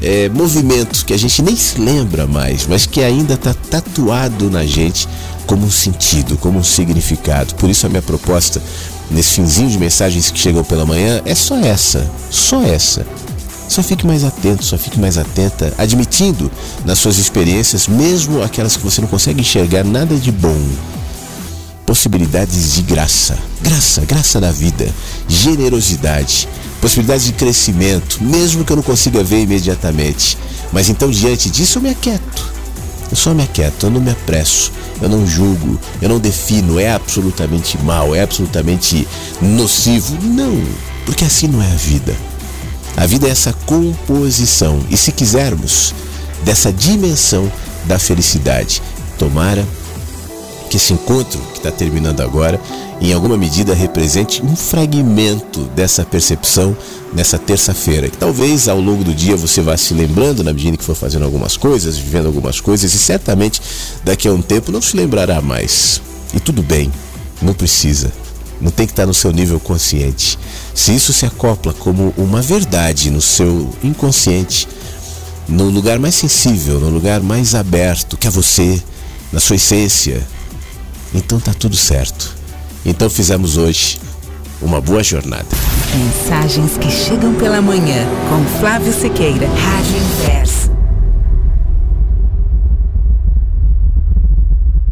é, movimento que a gente nem se lembra mais, mas que ainda está tatuado na gente como um sentido, como um significado. Por isso a minha proposta nesse finzinho de mensagens que chegam pela manhã é só essa, só essa. Só fique mais atento, só fique mais atenta, admitindo nas suas experiências, mesmo aquelas que você não consegue enxergar nada de bom, possibilidades de graça, graça, graça da vida, generosidade, possibilidades de crescimento, mesmo que eu não consiga ver imediatamente. Mas então, diante disso, eu me aquieto. Eu só me aquieto, eu não me apresso, eu não julgo, eu não defino, é absolutamente mal, é absolutamente nocivo. Não, porque assim não é a vida. A vida é essa composição, e se quisermos, dessa dimensão da felicidade. Tomara que esse encontro que está terminando agora, em alguma medida, represente um fragmento dessa percepção nessa terça-feira. Que talvez ao longo do dia você vá se lembrando na medida que for fazendo algumas coisas, vivendo algumas coisas, e certamente daqui a um tempo não se lembrará mais. E tudo bem, não precisa. Não tem que estar no seu nível consciente. Se isso se acopla como uma verdade no seu inconsciente, no lugar mais sensível, no lugar mais aberto que é você, na sua essência, então tá tudo certo. Então fizemos hoje uma boa jornada. Mensagens que chegam pela manhã com Flávio Sequeira, Rádio Inverso.